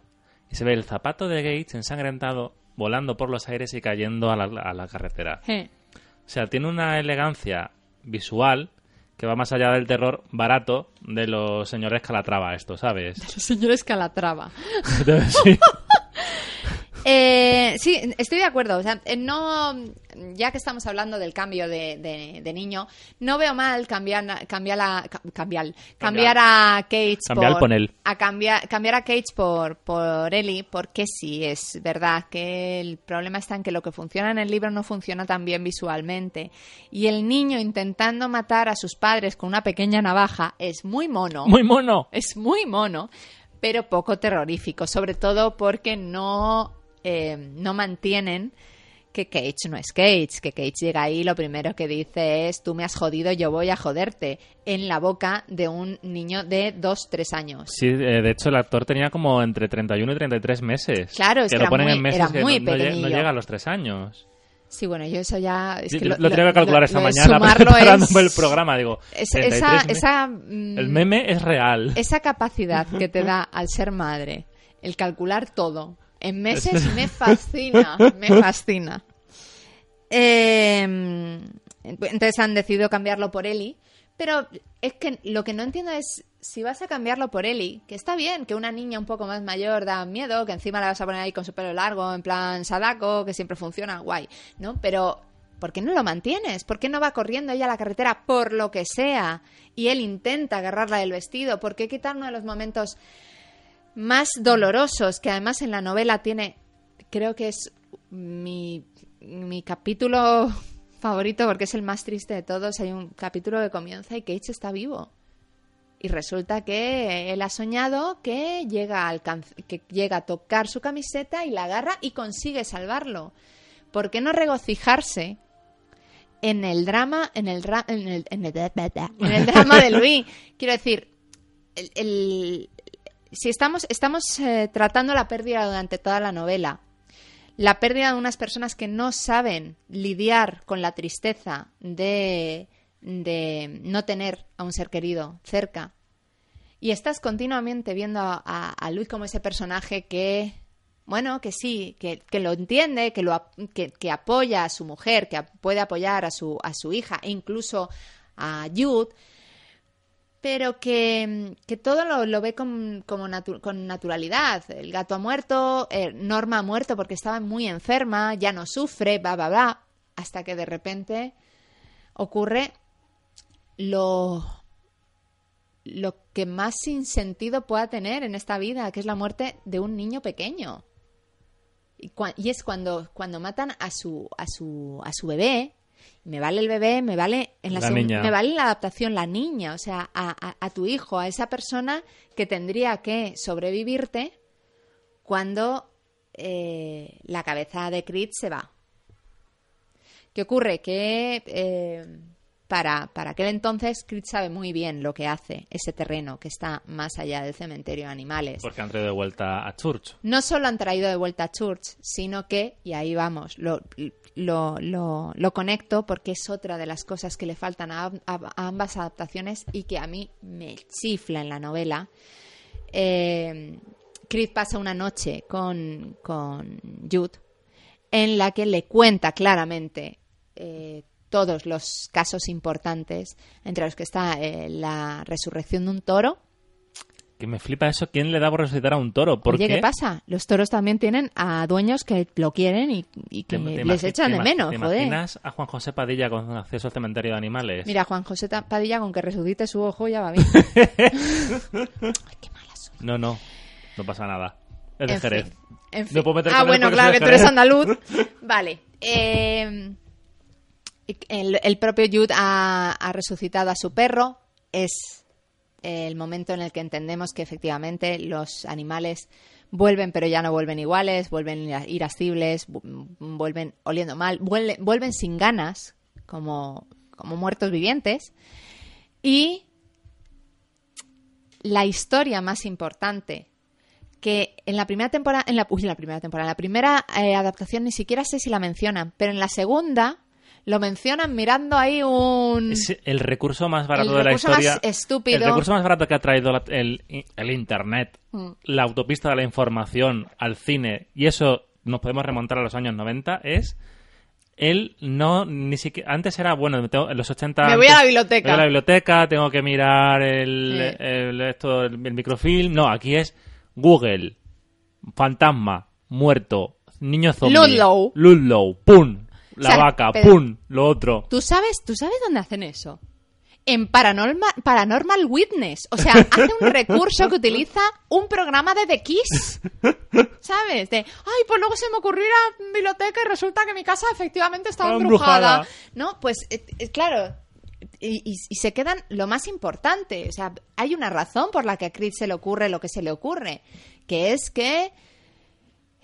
y se ve el zapato de Gates ensangrentado volando por los aires y cayendo a la, a la carretera. Eh. O sea, tiene una elegancia visual que va más allá del terror barato de los señores Calatrava, esto, ¿sabes? Los señores Calatrava. sí. Eh, sí, estoy de acuerdo. O sea, eh, no, ya que estamos hablando del cambio de, de- de niño, no veo mal cambiar, cambiar, a, ca- cambiar, cambiar a Cambiar por, él. a cambiar, cambiar a Kate por, por Ellie, porque sí, es verdad que el problema está en que lo que funciona en el libro no funciona tan bien visualmente. Y el niño intentando matar a sus padres con una pequeña navaja es muy mono. Muy mono. Es muy mono, pero poco terrorífico, sobre todo porque no, eh, no mantienen que Cage no es Cage, que Cage llega ahí y lo primero que dice es tú me has jodido, yo voy a joderte, en la boca de un niño de 2-3 años. Sí, eh, de hecho el actor tenía como entre 31 y 33 meses. Claro, es que lo era ponen muy- en meses era que muy no, no no llega a los 3 años. Sí, bueno, yo eso ya... Es que lo, lo tengo que calcular lo- esta lo mañana preparándome es- el programa. Digo, es- 33 esa, meses. esa, mm, El meme es real. esa capacidad que te da al ser madre, el calcular todo en meses, me fascina, me fascina. Eh, entonces han decidido cambiarlo por Eli, pero es que lo que no entiendo es si vas a cambiarlo por Eli, que está bien, que una niña un poco más mayor da miedo, que encima la vas a poner ahí con su pelo largo, en plan Sadako, que siempre funciona, guay, ¿no? Pero ¿por qué no lo mantienes? ¿Por qué no va corriendo ella a la carretera por lo que sea? Y él intenta agarrarla del vestido. ¿Por qué quitar uno de los momentos más dolorosos que además en la novela tiene, creo que es mi, mi capítulo favorito porque es el más triste de todos. Hay un capítulo que comienza y Cage está vivo. Y resulta que él ha soñado que llega, a que llega a tocar su camiseta y la agarra y consigue salvarlo. ¿Por qué no regocijarse en el drama, en el, ra- en el, en el, en el drama de Luis? Quiero decir, el, si estamos, estamos eh, tratando la pérdida durante toda la novela, la pérdida de unas personas que no saben lidiar con la tristeza de, de no tener a un ser querido cerca, y estás continuamente viendo a, a, Luis como ese personaje que, bueno, que sí, que, que lo entiende, que, lo, que, que apoya a su mujer, que puede apoyar a su, a su hija e incluso a Jude, pero que, que todo lo, lo ve con, como con naturalidad. El gato ha muerto, eh, Norma ha muerto porque estaba muy enferma, ya no sufre, va, va, va, hasta que de repente ocurre lo, lo que más sin sentido pueda tener en esta vida, que es la muerte de un niño pequeño. Y, y es cuando, cuando matan a su, a su, a su bebé. Me vale el bebé, me vale en la, La niña. me vale la adaptación la niña, o sea, a, a- a tu hijo, a esa persona que tendría que sobrevivirte cuando eh, la cabeza de Creed se va. ¿Qué ocurre? Que eh, para, para aquel entonces Creed sabe muy bien lo que hace ese terreno que está más allá del cementerio de animales. Porque han traído de vuelta a Church. No solo han traído de vuelta a Church, sino que, y ahí vamos, lo, lo, lo, lo conecto porque es otra de las cosas que le faltan a, a- a ambas adaptaciones y que a mí me chifla en la novela. Eh, Creed pasa una noche con, con Jude en la que le cuenta claramente eh, todos los casos importantes, entre los que está eh, la resurrección de un toro, Que me flipa eso. ¿Quién le da por resucitar a un toro? ¿Por Oye, qué? ¿qué pasa? Los toros también tienen a dueños que lo quieren y, y que ¿Te- te les echan te de menos, ¿Te joder. imaginas a Juan José Padilla con acceso al cementerio de animales? Mira, Juan José Padilla, con que resucite su ojo ya va bien. Ay, qué mala soy. No, no. No pasa nada. Es de En Jerez. fin, en fin. No puedo meter ah, bueno, claro, que tú eres andaluz. Vale. eh, el, propio Jude ha, resucitado a su perro. Es el momento en el que entendemos que efectivamente los animales vuelven, pero ya no vuelven iguales, vuelven ira- irascibles, vu- vuelven oliendo mal, vuelven, vuelven sin ganas, como, como muertos vivientes. Y la historia más importante que en la primera temporada, en la, uy, en la primera temporada, en la primera eh, adaptación ni siquiera sé si la mencionan, pero en la segunda lo mencionan mirando ahí un... Es el recurso más barato El de la recurso historia. más estúpido. El recurso más barato que ha traído la- el, el Internet, Mm. la autopista de la información al cine, y eso nos podemos remontar a los años 90, es. Él no, ni siquiera. Antes era, bueno, tengo- en los 80. Me voy a la biblioteca. me voy a la biblioteca, tengo que mirar el, Sí. el- esto, el, el microfilm. No, aquí es Google, fantasma, muerto, niño zombie. Ludlow. Ludlow, pum, la O sea, vaca, pum, lo otro. ¿Tú sabes, ¿Tú sabes dónde hacen eso? En Paranormal, Paranormal Witness. O sea, hace un recurso que utiliza un programa de The Kiss. ¿Sabes? De, ay, pues luego se me ocurrió ir a biblioteca y resulta que mi casa efectivamente estaba embrujada. ¿No? Pues, eh, eh, claro. Y, y- y se quedan lo más importante. O sea, hay una razón por la que a Creed se le ocurre lo que se le ocurre. Que es que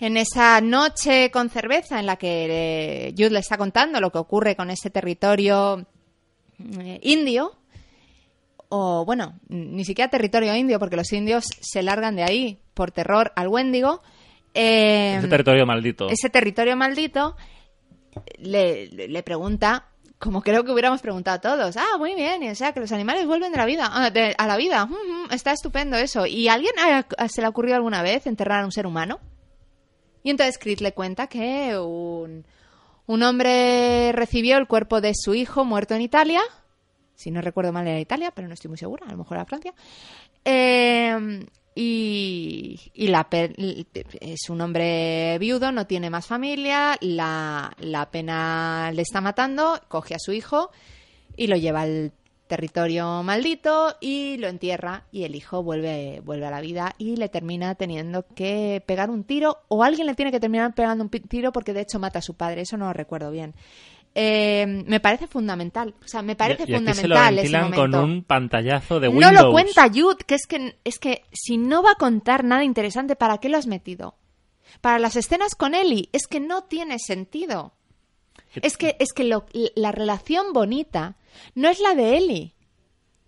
en esa noche con cerveza en la que eh, Jude le está contando lo que ocurre con ese territorio eh, indio, o bueno, ni siquiera territorio indio, porque los indios se largan de ahí por terror al Wendigo. eh, Ese territorio maldito. ese territorio maldito le, pregunta, como creo que hubiéramos preguntado todos, ah, muy bien, y o sea, que los animales vuelven de la vida, ah, de- a la vida, mm, mm, está estupendo eso. ¿Y a alguien se le ha ocurrido alguna vez enterrar a un ser humano? Y entonces Creed le cuenta que un, un hombre recibió el cuerpo de su hijo muerto en Italia, si no recuerdo mal era Italia, pero no estoy muy segura, a lo mejor era Francia, eh, y, y la es un hombre viudo, no tiene más familia, la, la pena le está matando, coge a su hijo y lo lleva al territorio maldito y lo entierra y el hijo vuelve, vuelve a la vida y le termina teniendo que pegar un tiro o alguien le tiene que terminar pegando un tiro porque de hecho mata a su padre, eso no lo recuerdo bien. Eh, me parece fundamental, o sea, me parece y, y aquí se lo fundamental ese con un pantallazo de No Windows. lo cuenta Jude, que es que es que si no va a contar nada interesante, ¿para qué lo has metido? Para las escenas con Ellie, es que no tiene sentido. Es que es que lo- la relación bonita no es la de Ellie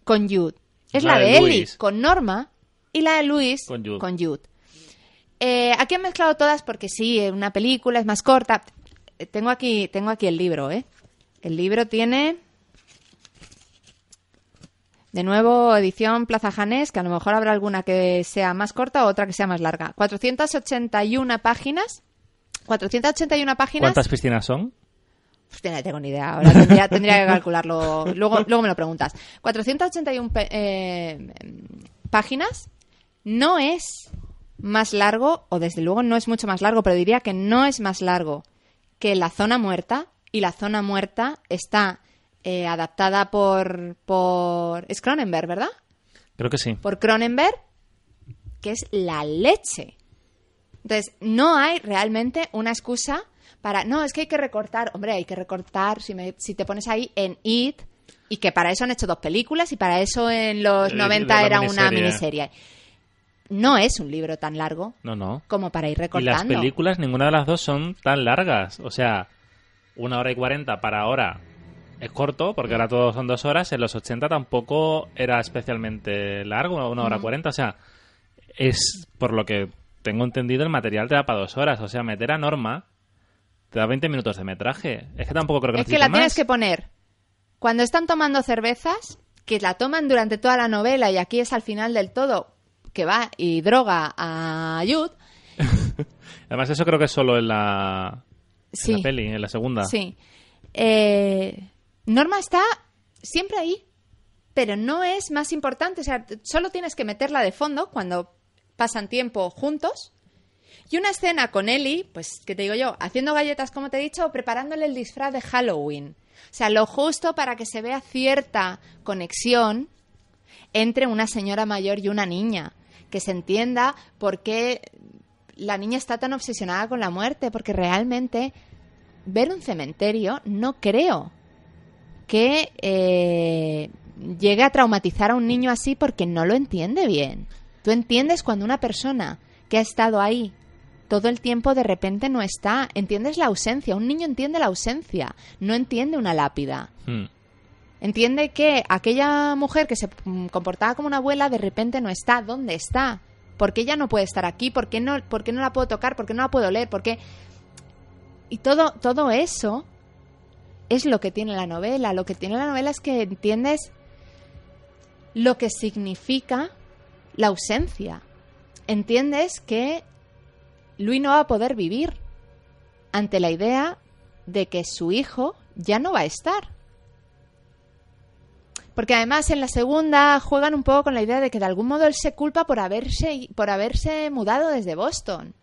con Jude, es la, La de de, Ellie con Norma y la de Luis Con Jude. Jude. Eh, aquí han mezclado todas porque sí, eh, una película es más corta. Eh, Tengo aquí, tengo aquí el libro, ¿eh? El libro tiene de nuevo, edición Plaza Janés, que a lo mejor habrá alguna que sea más corta o otra que sea más larga. 481 páginas. 481 páginas. ¿Cuántas piscinas son? Hostia, no tengo ni idea. Ahora tendría, tendría que calcularlo. Luego, luego me lo preguntas. 481 pe- eh, páginas. No es más largo, o desde luego no es mucho más largo, pero diría que no es más largo que la zona muerta. Y la zona muerta está eh, adaptada por, por... Es Cronenberg, ¿verdad? Creo que sí. Por Cronenberg, que es la leche. Entonces, no hay realmente una excusa para... No, es que hay que recortar. Hombre, hay que recortar si, me- si te pones ahí en It, y que para eso han hecho dos películas, y para eso en los Eh, 90 de la era una miniserie. No es un libro tan largo No, no. como para ir Y las recortando. películas, ninguna de las dos son tan largas. O sea, una hora y cuarenta para ahora es corto, porque ahora todos son dos horas. En los 80 tampoco era especialmente largo, una hora cuarenta. O sea, es por lo que tengo entendido, el material te da para dos horas. O sea, meter a Norma te da 20 minutos de metraje. Es que tampoco creo que Es que la tienes más. que poner cuando están tomando cervezas, que la toman durante toda la novela y aquí es al final del todo, que va y droga a Jude. Además, eso creo que es solo en la, en Sí, la peli, en la segunda. sí. Eh, Norma está siempre ahí, pero no es más importante. O sea, solo tienes que meterla de fondo cuando pasan tiempo juntos. Y una escena con Ellie, pues, ¿qué te digo yo? Haciendo galletas, como te he dicho, o preparándole el disfraz de Halloween. O sea, lo justo para que se vea cierta conexión entre una señora mayor y una niña. Que se entienda por qué la niña está tan obsesionada con la muerte, porque realmente ver un cementerio no creo que eh, llegue a traumatizar a un niño así porque no lo entiende bien. Tú entiendes cuando una persona que ha estado ahí todo el tiempo de repente no está. Entiendes la ausencia. Un niño entiende la ausencia, no entiende una lápida. Hmm. Entiende que aquella mujer que se mm, comportaba como una abuela de repente no está. ¿Dónde está? ¿Por qué ella no puede estar aquí? ¿Por qué no, por qué no la puedo tocar? ¿Por qué no la puedo leer? ¿Por qué? Y todo, todo eso es lo que tiene la novela. Lo que tiene la novela es que entiendes lo que significa la ausencia. Entiendes que Luis no va a poder vivir ante la idea de que su hijo ya no va a estar. Porque además en la segunda juegan un poco con la idea de que de algún modo él se culpa por haberse, por haberse mudado desde Boston.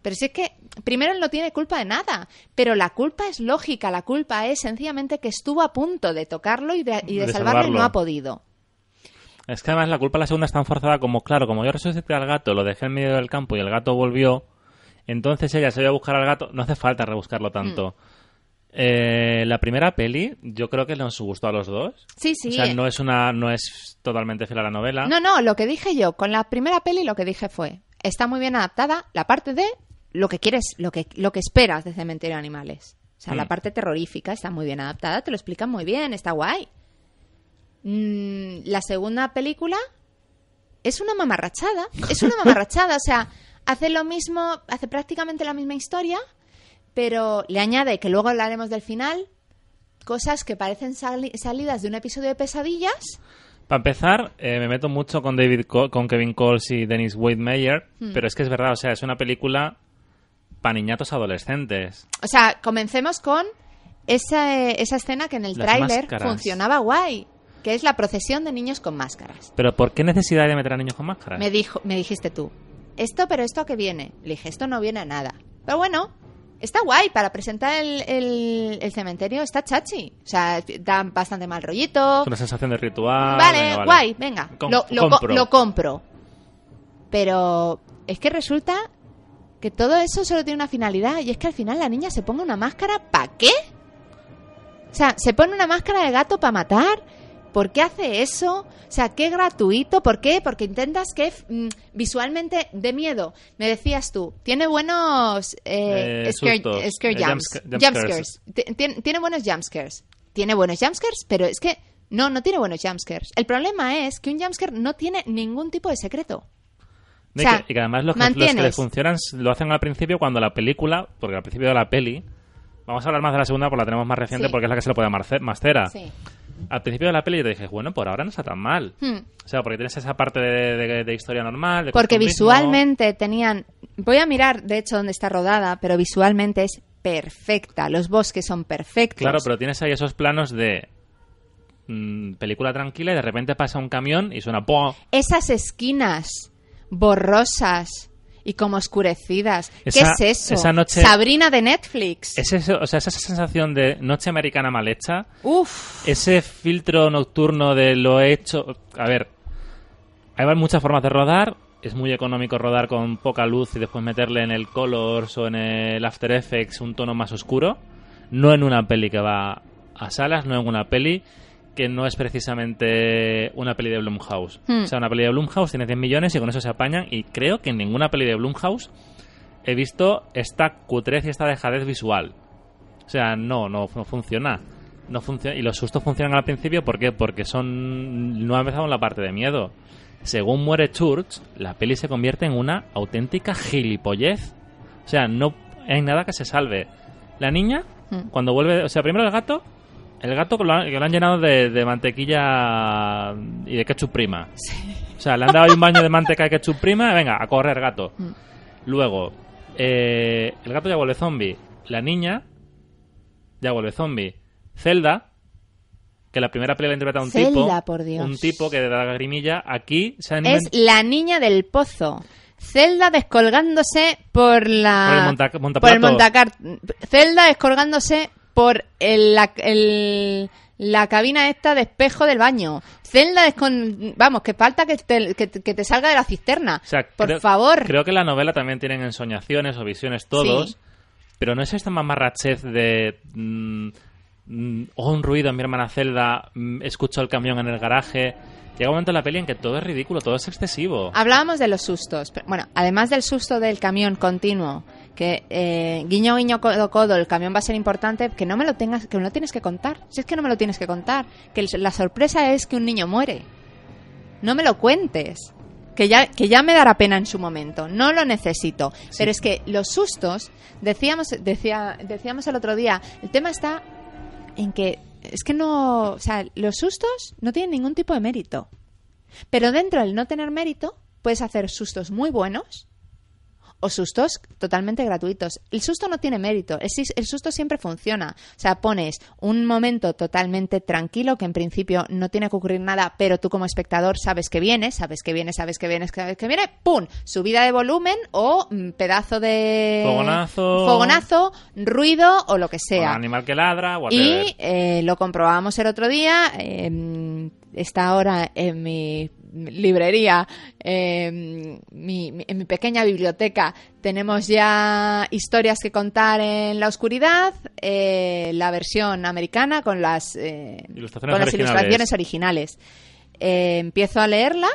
Pero si es que, primero él no tiene culpa de nada, pero la culpa es lógica, la culpa es sencillamente que estuvo a punto de tocarlo y de, y de De salvarlo y no ha podido. Es que además la culpa de la segunda es tan forzada como, claro, como yo resucité al gato, lo dejé en medio del campo y el gato volvió, entonces ella se iba a buscar al gato, no hace falta rebuscarlo tanto. Mm. Eh, la primera peli, yo creo que nos gustó a los dos. Sí, sí. O sea, no es una, no es totalmente fiel a la novela. No, no, lo que dije yo con la primera peli lo que dije fue, está muy bien adaptada la parte de lo que quieres, lo que, lo que esperas de Cementerio de Animales. O sea, Mm. la parte terrorífica está muy bien adaptada, te lo explican muy bien, está guay. Mm, la segunda película es una mamarrachada, es una mamarrachada, o sea, hace lo mismo, hace prácticamente la misma historia, pero le añade, que luego hablaremos del final, cosas que parecen sali- salidas de un episodio de pesadillas. Para empezar, eh, me meto mucho con David Co- con Kevin Coles y Dennis Wade Meyer, Hmm. pero es que es verdad, o sea, es una película para niñatos adolescentes. O sea, comencemos con esa, esa escena que en el tráiler funcionaba guay, que es la procesión de niños con máscaras. Pero ¿por qué necesidad de meter a niños con máscaras? Me, dijo, me dijiste tú, esto, pero esto a qué viene. Le dije, esto no viene a nada. Pero bueno, está guay para presentar el, el- el cementerio, está chachi. O sea, da bastante mal rollito. Es una sensación de ritual. vale, venga, vale. guay, venga, Com- lo, lo co- compro. lo compro. Pero es que resulta que todo eso solo tiene una finalidad y es que al final la niña se ponga una máscara ¿para qué? O sea, se pone una máscara de gato para matar. ¿Por qué hace eso? O sea, qué gratuito. ¿Por qué? Porque intentas que mm, visualmente de miedo. Me decías tú, tiene buenos eh, Eh, scare, scare eh, jumps, jumpsca- jumpscares. Ti- Tiene, buenos jumpscares. Tiene buenos jumpscares, pero es que no, no tiene buenos jumpscares. El problema es que un jumpscare no tiene ningún tipo de secreto. O sea, que- y que además los que, los que le mantienes- funcionan lo hacen al principio cuando la película, porque al principio de la peli, vamos a hablar más de la segunda porque la tenemos más reciente Sí. porque es la que se le puede cera. Sí. Al principio de la peli yo te dije, bueno, por ahora no está tan mal. Hmm. O sea, porque tienes esa parte de, de- de historia normal. de Porque visualmente tenían. Voy a mirar, de hecho, dónde está rodada, pero visualmente es perfecta. Los bosques son perfectos. Claro, pero tienes ahí esos planos de mm, película tranquila y de repente pasa un camión y suena ¡pum! Esas esquinas borrosas y como oscurecidas. Esa- ¿Qué es eso? esa noche- Sabrina de Netflix. Es eso, o sea, esa sensación de noche americana mal hecha, Uf. ese filtro nocturno de lo hecho. A ver, hay muchas formas de rodar. Es muy económico rodar con poca luz y después meterle en el Colors o en el After Effects un tono más oscuro. No en una peli que va a salas, no en una peli que no es precisamente una peli de Blumhouse. Hmm. O sea, una peli de Blumhouse tiene 100 millones y con eso se apañan. Y creo que en ninguna peli de Blumhouse he visto esta cutrez y esta dejadez visual. O sea, no, no, no funciona. No funciona. Y los sustos funcionan al principio, ¿por qué? Porque son. No ha empezado en la parte de miedo. Según muere Church, la peli se convierte en una auténtica gilipollez. O sea, no hay nada que se salve. La niña, Mm. cuando vuelve. O sea, primero el gato. El gato que lo han, que lo han llenado de, de mantequilla y de ketchup prima. O sea, le han dado ahí un baño de manteca y ketchup prima. Venga, a correr, gato. Mm. Luego, eh, el gato ya vuelve zombie. La niña ya vuelve zombie. Zelda, que la primera peli la interpreta un Zelda, tipo. por Dios. Un tipo que da grimilla. Aquí se han Es la niña del pozo. Zelda descolgándose por la... Por el monta- por el montacar. Zelda descolgándose por el- la, el- la cabina esta de espejo del baño. Zelda descon... Vamos, que falta que te, que, que te salga de la cisterna. O sea, por creo- favor. Creo que en la novela también tienen ensoñaciones o visiones todos. Sí. Pero no es esta mamarrachez de. mm, mm, oh, un ruido en mi hermana Zelda. mm, escucho el camión en el garaje. Llega un momento en la peli en que todo es ridículo, todo es excesivo. Hablábamos de los sustos. pero, Bueno, además del susto del camión continuo, que eh, guiño, guiño, codo, codo, el camión va a ser importante, que no me lo tengas, que lo tienes que contar. Si es que no me lo tienes que contar. Que la sorpresa es que un niño muere. No me lo cuentes. Que ya, que ya me dará pena en su momento. No lo necesito. Pero es que los sustos, decíamos, decía, decíamos el otro día, el tema está en que es que no, o sea, los sustos no tienen ningún tipo de mérito. Pero dentro del no tener mérito, puedes hacer sustos muy buenos o sustos totalmente gratuitos. El susto no tiene mérito, el, susto siempre funciona. O sea, pones un momento totalmente tranquilo que en principio no tiene que ocurrir nada, pero tú como espectador sabes que viene, sabes que viene, sabes que viene, sabes que viene, ¡pum! Subida de volumen o mm, pedazo de... Fogonazo. Fogonazo, ruido o lo que sea. animal que ladra, whatever. Y eh, lo comprobamos el otro día. eh, está ahora en mi librería, eh, mi- mi- en mi pequeña biblioteca, tenemos ya historias que contar en la oscuridad, eh, la versión americana con las, eh, Ilustraciones con las originales. ilustraciones originales. Empiezo a leerla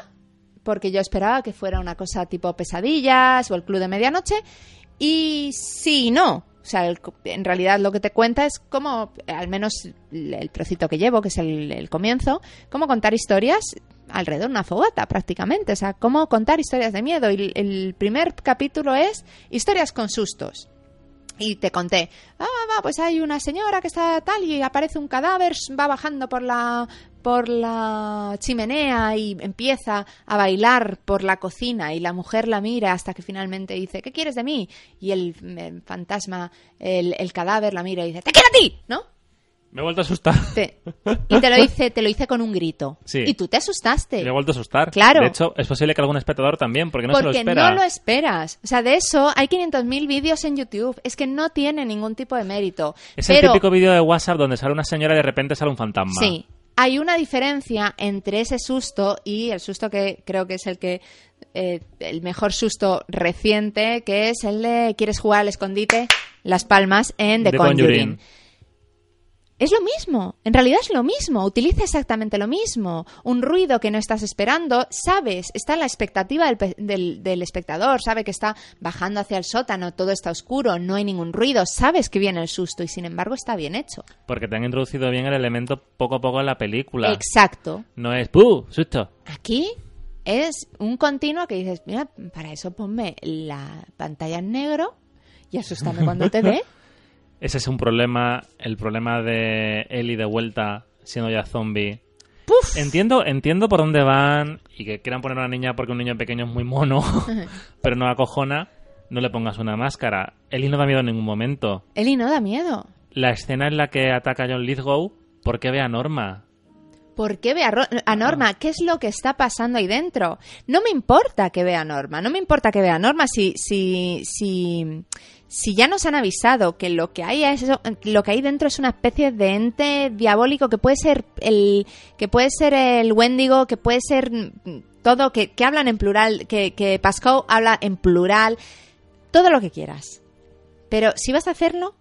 porque yo esperaba que fuera una cosa tipo pesadillas o el club de medianoche y sí no. O sea, el- en realidad lo que te cuenta es cómo, al menos el trocito que llevo, que es el, comienzo, cómo contar historias alrededor de una fogata prácticamente. O sea, cómo contar historias de miedo. Y el- el primer capítulo es historias con sustos. Y te conté, ah, va, pues hay una señora que está tal y aparece un cadáver, va bajando por la por la chimenea y empieza a bailar por la cocina y la mujer la mira hasta que finalmente dice, ¿qué quieres de mí? Y el, eh, fantasma, el, el cadáver la mira y dice, ¡te quiero a ti! ¿No? Me he vuelto a asustar. Te- y te lo dice, te lo hice con un grito. Sí. Y tú te asustaste. Me he vuelto a asustar. Claro. De hecho, es posible que algún espectador también, porque no se lo espera. no lo esperas. O sea, de eso hay 500.000 vídeos en YouTube. Es que no tiene ningún tipo de mérito. Es Pero, el típico vídeo de WhatsApp donde sale una señora y de repente sale un fantasma. Sí. Hay una diferencia entre ese susto y el susto que creo que es el que eh, el mejor susto reciente, que es el de quieres jugar al escondite, las palmas en The, The Conjuring. Conjuring. Es lo mismo, en realidad es lo mismo, utiliza exactamente lo mismo. Un ruido que no estás esperando, sabes, está en la expectativa del, del- del espectador, sabe que está bajando hacia el sótano, todo está oscuro, no hay ningún ruido, sabes que viene el susto y sin embargo está bien hecho. Porque te han introducido bien el elemento poco a poco en la película. Exacto. No es ¡puh! ¡Susto! Aquí es un continuo que dices, mira, para eso ponme la pantalla en negro y asústame cuando te dé. Ese es un problema, el problema de Ellie de vuelta siendo ya zombie. ¡Puf! Entiendo, entiendo por dónde van y que quieran poner a una niña porque un niño pequeño es muy mono, pero no acojona, no le pongas una máscara. Ellie no da miedo en ningún momento. Eli no da miedo. La escena en la que ataca a John Lithgow, ¿por qué ve a Norma? ¿Por qué ve a, Norma? ¿Qué es lo que está pasando ahí dentro? No me importa que vea a Norma, no me importa que vea a Norma si, si, si, si ya nos han avisado que lo que hay es eso- lo que hay dentro es una especie de ente diabólico que puede ser el que puede ser el Wendigo, que puede ser todo, que, que hablan en plural, que, que Pascal habla en plural, todo lo que quieras. Pero si vas a hacerlo,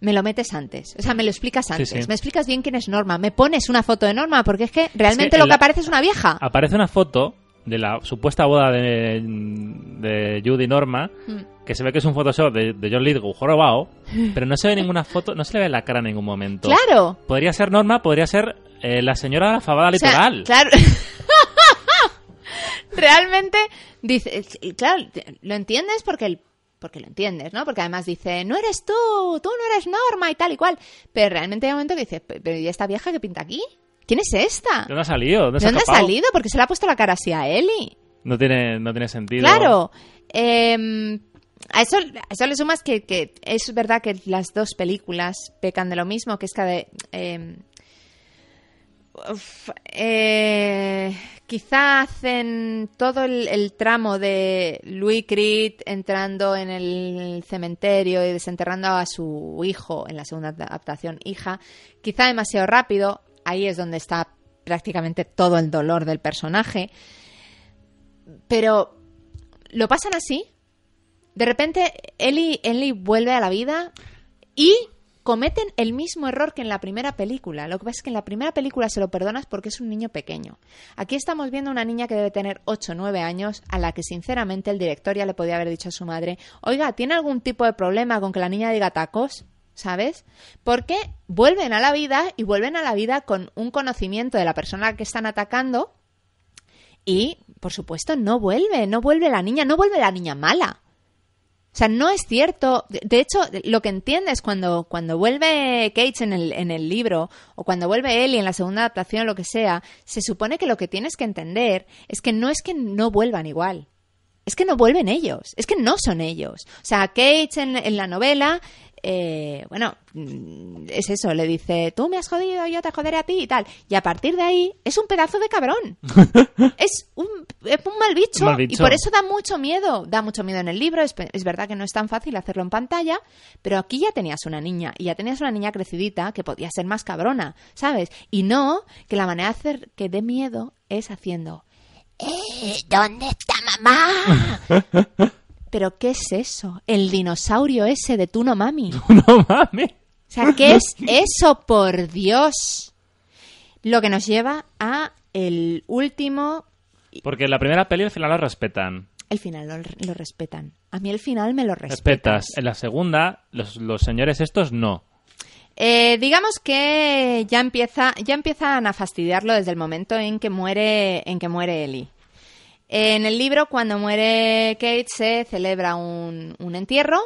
me lo metes antes. O sea, me lo explicas antes. sí. Me explicas bien quién es Norma. Me pones una foto de Norma, porque es que realmente Es que lo que la- aparece es una vieja. Aparece una foto de la supuesta boda de, de Judy Norma, Mm. que se ve que es un Photoshop de, de John Lithgow jorobado, pero no se ve ninguna foto, no se le ve la cara en ningún momento. Claro. Podría ser Norma, podría ser eh, la señora Fabada O sea, Litoral. claro. realmente dice, claro, lo entiendes porque el porque lo entiendes, ¿no? Porque además dice, no eres tú, tú no eres Norma y tal y cual. Pero realmente hay un momento que dice, pero ¿y esta vieja que pinta aquí? ¿Quién es esta? ¿De dónde ha salido? ¿Dónde, ¿De dónde ha salido? Porque se le ha puesto la cara así a Eli. No tiene, no tiene sentido. Claro. Eh, a, eso, a eso le sumas que, que es verdad que las dos películas pecan de lo mismo, que es que de, eh, uf, eh, quizá hacen todo el, tramo de Louis Creed entrando en el cementerio y desenterrando a su hijo en la segunda adaptación, hija, quizá demasiado rápido. Ahí es donde está prácticamente todo el dolor del personaje. Pero lo pasan así. De repente, Ellie, Ellie vuelve a la vida y cometen el mismo error que en la primera película. Lo que pasa es que en la primera película se lo perdonas porque es un niño pequeño. Aquí estamos viendo una niña que debe tener 8 o 9 años, a la que sinceramente el director ya le podía haber dicho a su madre, oiga, ¿tiene algún tipo de problema con que la niña diga tacos? ¿Sabes? Porque vuelven a la vida y vuelven a la vida con un conocimiento de la persona que están atacando y, por supuesto, no vuelve, no vuelve la niña, no vuelve la niña mala. O sea, no es cierto. De hecho, lo que entiendes cuando, cuando vuelve Cage en el, en el libro, o cuando vuelve Ellie en la segunda adaptación, o lo que sea, se supone que lo que tienes que entender es que no es que no vuelvan igual. Es que no vuelven ellos. Es que no son ellos. O sea, Cage en, en la novela, eh, bueno, mm, es eso, le dice, tú me has jodido, yo te joderé a ti y tal. Y a partir de ahí, es un pedazo de cabrón. es, un, es un mal bicho. Mal bicho. Y por eso da mucho miedo. Da mucho miedo en el libro. Es, es verdad que no es tan fácil hacerlo en pantalla, pero aquí ya tenías una niña. Y ya tenías una niña crecidita que podía ser más cabrona, ¿sabes? Y no que la manera de hacer que dé miedo es haciendo... "Eh, ¿Dónde está mamá? ¿Pero qué es eso? El dinosaurio ese de Tuno Mami. no mames. O sea, ¿qué es eso, por Dios? Lo que nos lleva a el último... Porque en la primera peli al final lo respetan. El final lo, lo respetan. A mí el final me lo respetas. Respetas. En la segunda, los, los señores estos no. Eh, digamos que ya empieza, ya empiezan a fastidiarlo desde el momento en que muere, en que muere Ellie. En el libro, cuando muere Kate, se celebra un, un entierro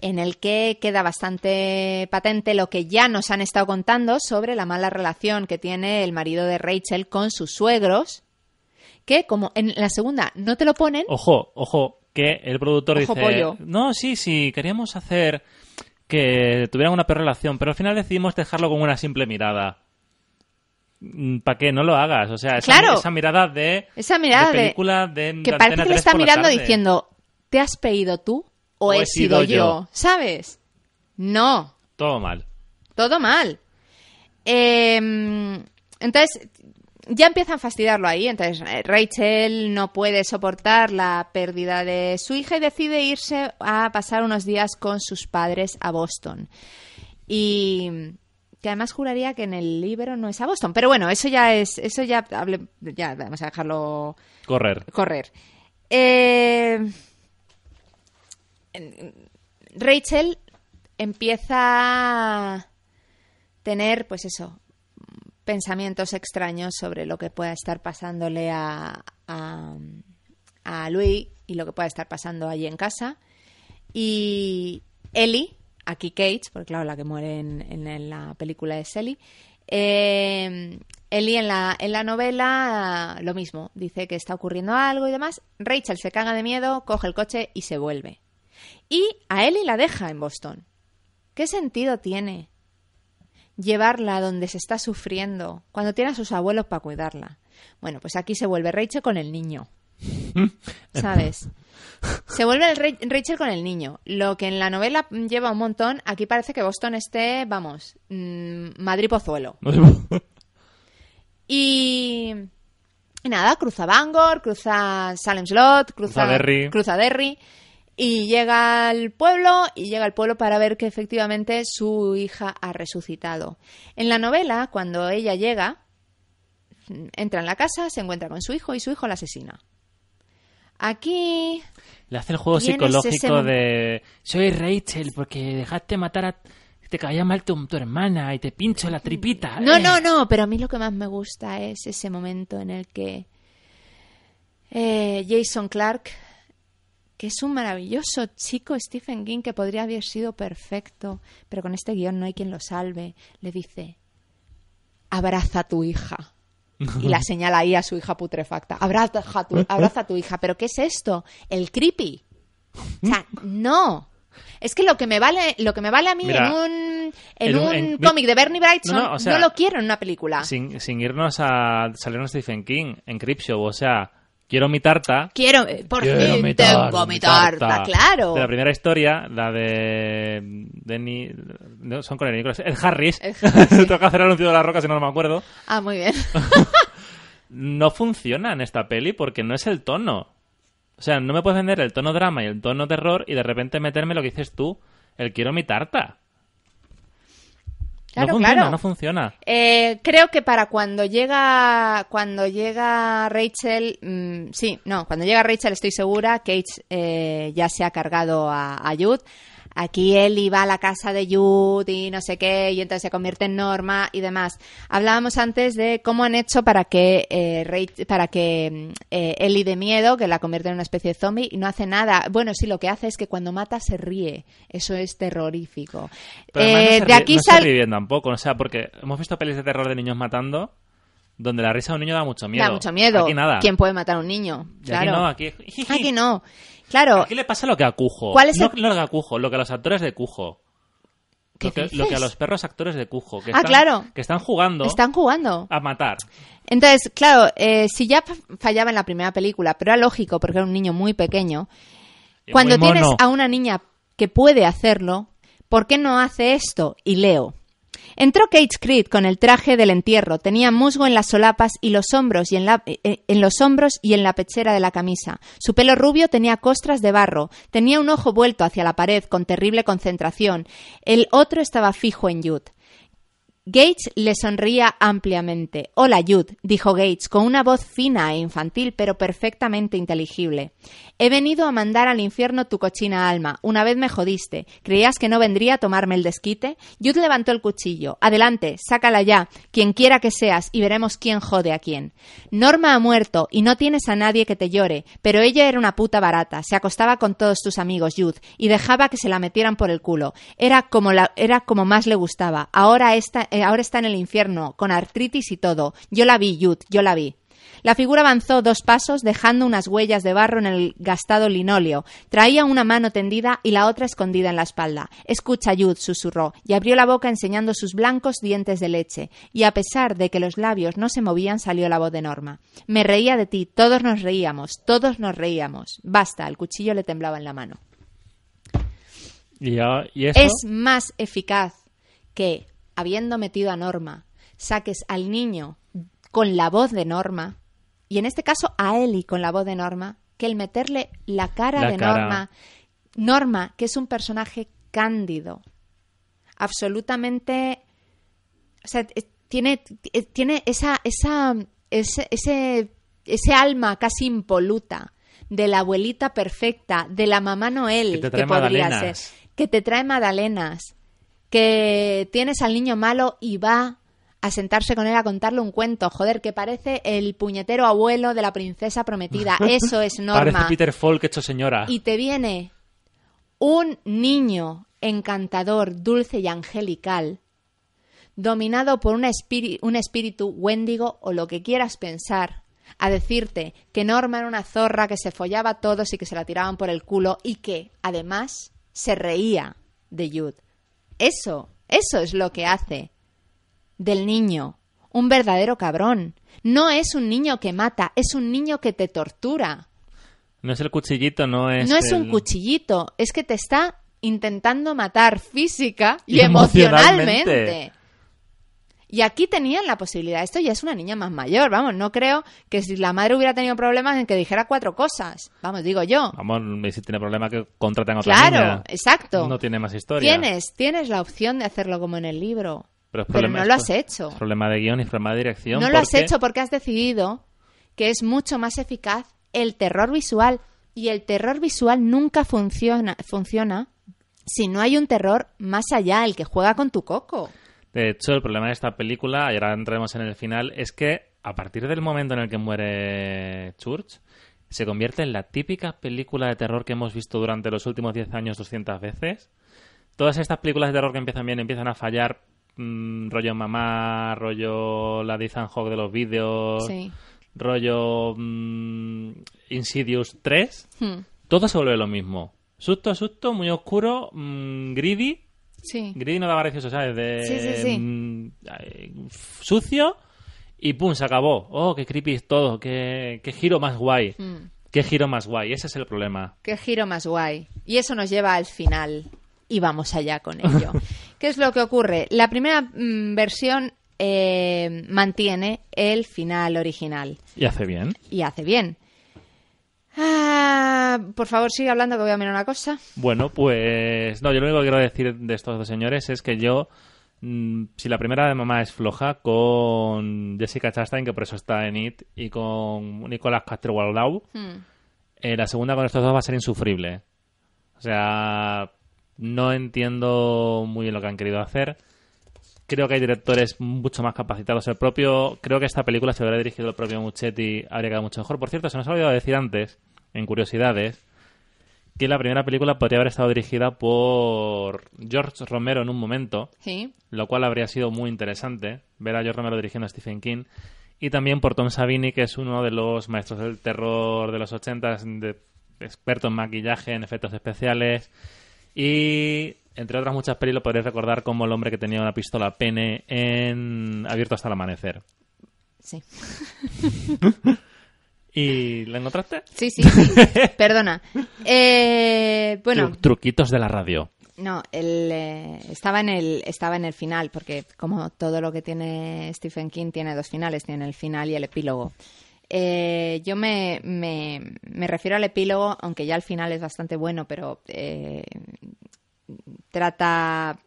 en el que queda bastante patente lo que ya nos han estado contando sobre la mala relación que tiene el marido de Rachel con sus suegros, que como en la segunda no te lo ponen, Ojo, ojo, que el productor Ojo, dice... pollo. No, sí, sí, queríamos hacer que tuvieran una peor relación, pero al final decidimos dejarlo con una simple mirada. ¿Para qué? No lo hagas. O sea, esa, Claro. esa mirada de... esa mirada de película de, que parece que le 3 está mirando diciendo, ¿te has pedido tú o, he, sido, yo? ¿Sabes? No, Todo mal. todo mal. Eh, entonces, ya empiezan a fastidiarlo ahí. Entonces, Rachel no puede soportar la pérdida de su hija y decide irse a pasar unos días con sus padres a Boston. Y que además juraría que en el libro no es a Boston. Pero bueno, eso ya es, eso ya, hable- ya vamos a dejarlo Correr. correr. Eh, Rachel empieza a tener, pues eso, pensamientos extraños sobre lo que pueda estar pasándole a, a, a Louis y lo que pueda estar pasando allí en casa. Y Ellie, aquí Kate, porque claro, la que muere en, en- la película es Ellie. Eh, Ellie en la, en la novela lo mismo, dice que está ocurriendo algo y demás. Rachel se caga de miedo, coge el coche y se vuelve. Y a Ellie la deja en Boston. ¿Qué sentido tiene llevarla donde se está sufriendo, cuando tiene a sus abuelos para cuidarla. Bueno, pues aquí se vuelve Rachel con el niño. ¿Sabes? Se vuelve el Ra- Rachel con el niño. Lo que en la novela lleva un montón, aquí parece que Boston esté, vamos, mm, Madrid Pozuelo. Y, y nada, cruza Bangor, cruza Salem Slot, cruza, Cruza Derry. cruza Derry, y llega al pueblo y llega al pueblo para ver que efectivamente su hija ha resucitado. En la novela, cuando ella llega, entra en la casa, se encuentra con su hijo y su hijo la asesina. Aquí Le hace el juego psicológico ese de soy Rachel porque dejaste matar a te caía mal tu, tu hermana y te pincho la tripita. No, eh". no, no, pero a mí lo que más me gusta es ese momento en el que eh, Jason Clark, que es un maravilloso chico Stephen King que podría haber sido perfecto, pero con este guion no hay quien lo salve, le dice, abraza a tu hija. Y la señala ahí a su hija putrefacta. Abraza a tu, abraza a tu hija. ¿Pero qué es esto? El creepy. O sea, no. Es que lo que me vale, lo que me vale a mí Mira, en un, en en un- en- cómic de Bernie Wrightson, No, no, no, o sea, lo quiero en una película. Sin, sin irnos a salirnos Stephen King en Creepshow, o sea, quiero mi tarta. Quiero, eh, por Quiero fin mi tengo tarta, mi tarta, claro. De la primera historia, la de Denny, no, son con el Nicolas, Ed Harris. Harris, sí. Tengo que hacer el anuncio de la roca si no, no me acuerdo. Ah, muy bien. No funciona en esta peli porque no es el tono. O sea, no me puedes vender el tono drama y el tono terror y de repente meterme lo que dices tú, el quiero mi tarta. Claro, no funciona, claro. no funciona. Eh, creo que para cuando llega cuando llega Rachel, mm, sí, no, cuando llega Rachel estoy segura que Kate eh, ya se ha cargado a, a Jude. Aquí él iba a la casa de Jude y no sé qué, y entonces se convierte en Norma y demás. Hablábamos antes de cómo han hecho para que eh, para que mm, eh, Ellie de miedo, que la convierte en una especie de zombie, y no hace nada. Bueno, sí, lo que hace es que cuando mata se ríe. Eso es terrorífico. Pero Eh, no se de aquí no se sal- ríe bien tampoco, o sea, porque hemos visto pelis de terror de niños matando donde la risa de un niño da mucho miedo. Da mucho miedo. Aquí nada. ¿Quién puede matar a un niño? Claro. Aquí no, aquí... Aquí no. Claro. Aquí le pasa lo que a Cujo. ¿Cuál es no, el- no lo que a Cujo, lo que a los actores de Cujo. ¿Qué Lo que, dices? lo que a los perros actores de Cujo. Que Ah, están, claro. Que están jugando Están jugando. a matar. Entonces, claro, eh, si ya fa- fallaba en la primera película, pero era lógico porque era un niño muy pequeño, Y cuando muy tienes a una niña que puede hacerlo, ¿por qué no hace esto? Y leo. Entró Kate Creed con el traje del entierro, tenía musgo en las solapas y los hombros y en, la- eh, en los hombros y en la pechera de la camisa. Su pelo rubio tenía costras de barro, tenía un ojo vuelto hacia la pared con terrible concentración. El otro estaba fijo en Jude. Gates le sonría ampliamente. Hola, Jude, dijo Gates con una voz fina e infantil, pero perfectamente inteligible. He venido a mandar al infierno tu cochina alma. Una vez me jodiste. ¿Creías que no vendría a tomarme el desquite? Jude levantó el cuchillo. Adelante, sácala ya, quien quiera que seas, y veremos quién jode a quién. Norma ha muerto y no tienes a nadie que te llore, pero ella era una puta barata. Se acostaba con todos tus amigos, Jude, y dejaba que se la metieran por el culo. Era como, la, era como más le gustaba. Ahora está, eh, ahora está en el infierno, con artritis y todo. Yo la vi, Jude, yo la vi. La figura avanzó dos pasos, dejando unas huellas de barro en el gastado linóleo. Traía una mano tendida y la otra escondida en la espalda. Escucha, Jude, susurró, y abrió la boca enseñando sus blancos dientes de leche. Y a pesar de que los labios no se movían, salió la voz de Norma. Me reía de ti, todos nos reíamos, todos nos reíamos. Basta, el cuchillo le temblaba en la mano. Y, ya- y eso... Es más eficaz que, habiendo metido a Norma, saques al niño con la voz de Norma, y en este caso a Ellie con la voz de Norma, que el meterle la cara La de cara. Norma. Norma, que es un personaje cándido, absolutamente. O sea, eh, tiene, eh, tiene esa, esa, ese, ese, ese alma casi impoluta de la abuelita perfecta, de la mamá Noel, Que te trae podría magdalenas. ser, que te trae magdalenas, que tienes al niño malo y va a sentarse con él a contarle un cuento, joder, que parece el puñetero abuelo de la princesa prometida. Eso es Norma. Parece Peter Falk hecho señora. Y te viene un niño encantador, dulce y angelical, dominado por espíri- un espíritu wendigo o lo que quieras pensar, a decirte que Norma era una zorra que se follaba a todos y que se la tiraban por el culo y que, además, se reía de Jude. Eso, eso es lo que hace del niño, un verdadero cabrón. No es un niño que mata, es un niño que te tortura. No es el cuchillito, no es. No es el- un cuchillito, es que te está intentando matar física y, Y emocionalmente. emocionalmente. Y aquí tenían la posibilidad. Esto ya es una niña más mayor, vamos. No creo que si la madre hubiera tenido problemas en que dijera cuatro cosas. Vamos, digo yo. Vamos, si tiene problema que contraten a otra Claro, niña. exacto. No tiene más historia. Tienes, tienes la opción de hacerlo como en el libro. Pero, es Pero problema- no lo has hecho. es problema de guion y problema de dirección. No lo has hecho porque has decidido que es mucho más eficaz el terror visual. Y el terror visual nunca funciona, funciona si no hay un terror más allá, el que juega con tu coco. De hecho, el problema de esta película, y ahora entraremos en el final, es que a partir del momento en el que muere Church, se convierte en la típica película de terror que hemos visto durante los últimos 10 años 200 veces. Todas estas películas de terror que empiezan bien empiezan a fallar, mm, rollo mamá, rollo la de Ethan Hawke de los vídeos, Sí. rollo mm, Insidious 3, Hmm. todo se vuelve lo mismo. Susto, susto, muy oscuro, mm, greedy, Sí. Greedy no daba gracioso, ¿sabes? De, Sí, sí, sí. mm, eh, sucio y pum, se acabó. Oh, qué creepy es todo, qué, qué giro más guay. Hmm. Qué giro más guay, ese es el problema. Qué giro más guay. Y eso nos lleva al final. Y vamos allá con ello. ¿Qué es lo que ocurre? La primera mm, versión eh, mantiene el final original. Y hace bien. Y hace bien. Ah, por favor, sigue hablando que voy a mirar una cosa. Bueno, pues no, yo lo único que quiero decir de estos dos señores es que yo, mm, si la primera de mamá es floja, con Jessica Chastain, que por eso está en It, y con Nicolas Castle-Waldau, Hmm. Eh, la segunda con estos dos va a ser insufrible. O sea, no entiendo muy bien lo que han querido hacer. Creo que hay directores mucho más capacitados. El propio, creo que esta película, si hubiera dirigido el propio Muchetti, habría quedado mucho mejor. Por cierto, se nos ha olvidado decir antes, en curiosidades, que la primera película podría haber estado dirigida por George Romero en un momento, Sí. lo cual habría sido muy interesante ver a George Romero dirigiendo a Stephen King y también por Tom Savini que es uno de los maestros del terror de los 80 de experto en maquillaje en efectos especiales y entre otras muchas pelis lo podréis recordar como el hombre que tenía una pistola pene en Abierto hasta el amanecer Sí. ¿y la encontraste? Sí, sí, sí. Perdona. Eh, bueno, Tru- truquitos de la radio No, el, eh, estaba, en el, estaba en el final, porque como todo lo que tiene Stephen King tiene dos finales, tiene el final y el epílogo. Eh, yo me, me, me refiero al epílogo, aunque ya el final es bastante bueno, pero eh, trata...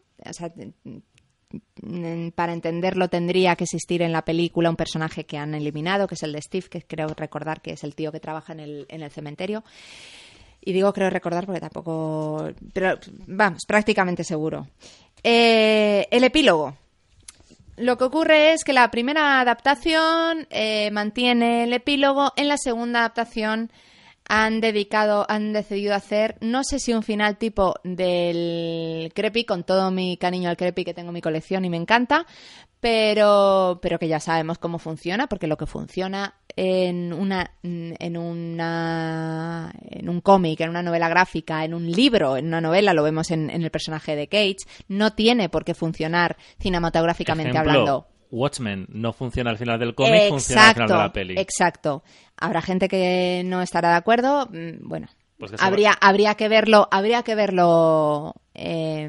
para entenderlo tendría que existir en la película un personaje que han eliminado, que es el de Steve, que creo recordar que es el tío que trabaja en el, en el cementerio. Y digo creo recordar porque tampoco... Pero vamos, prácticamente seguro. Eh, el epílogo. Lo que ocurre es que la primera adaptación eh, mantiene el epílogo, en la segunda adaptación han dedicado, han decidido hacer, no sé si un final tipo del Creepy, con todo mi cariño al Creepy que tengo en mi colección y me encanta, pero, pero que ya sabemos cómo funciona, porque lo que funciona en una, en una, en un cómic, en una novela gráfica, en un libro, en una novela, lo vemos en, en el personaje de Cage, no tiene por qué funcionar cinematográficamente Ejemplo, hablando. Watchmen no funciona al final del cómic, funciona al final de la peli. Exacto. Habrá gente que no estará de acuerdo. mm, Bueno, Pues que habría, habría que verlo, habría que verlo eh,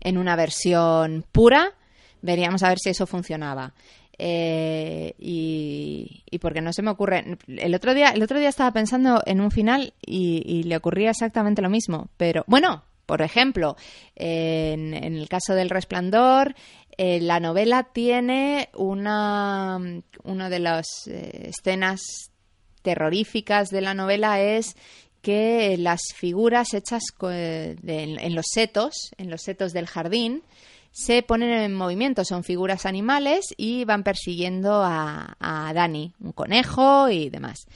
en una versión pura. Veríamos a ver si eso funcionaba. Eh, y, y porque no se me ocurre. El otro día, el otro día estaba pensando en un final y, y le ocurría exactamente lo mismo. Pero bueno, por ejemplo, en, en el caso del Resplandor, eh, la novela tiene una, una de las eh, escenas terroríficas de la novela es que las figuras hechas en, en los setos, en los setos del jardín, se ponen en movimiento, son figuras animales y van persiguiendo a, a Dani, un conejo y demás.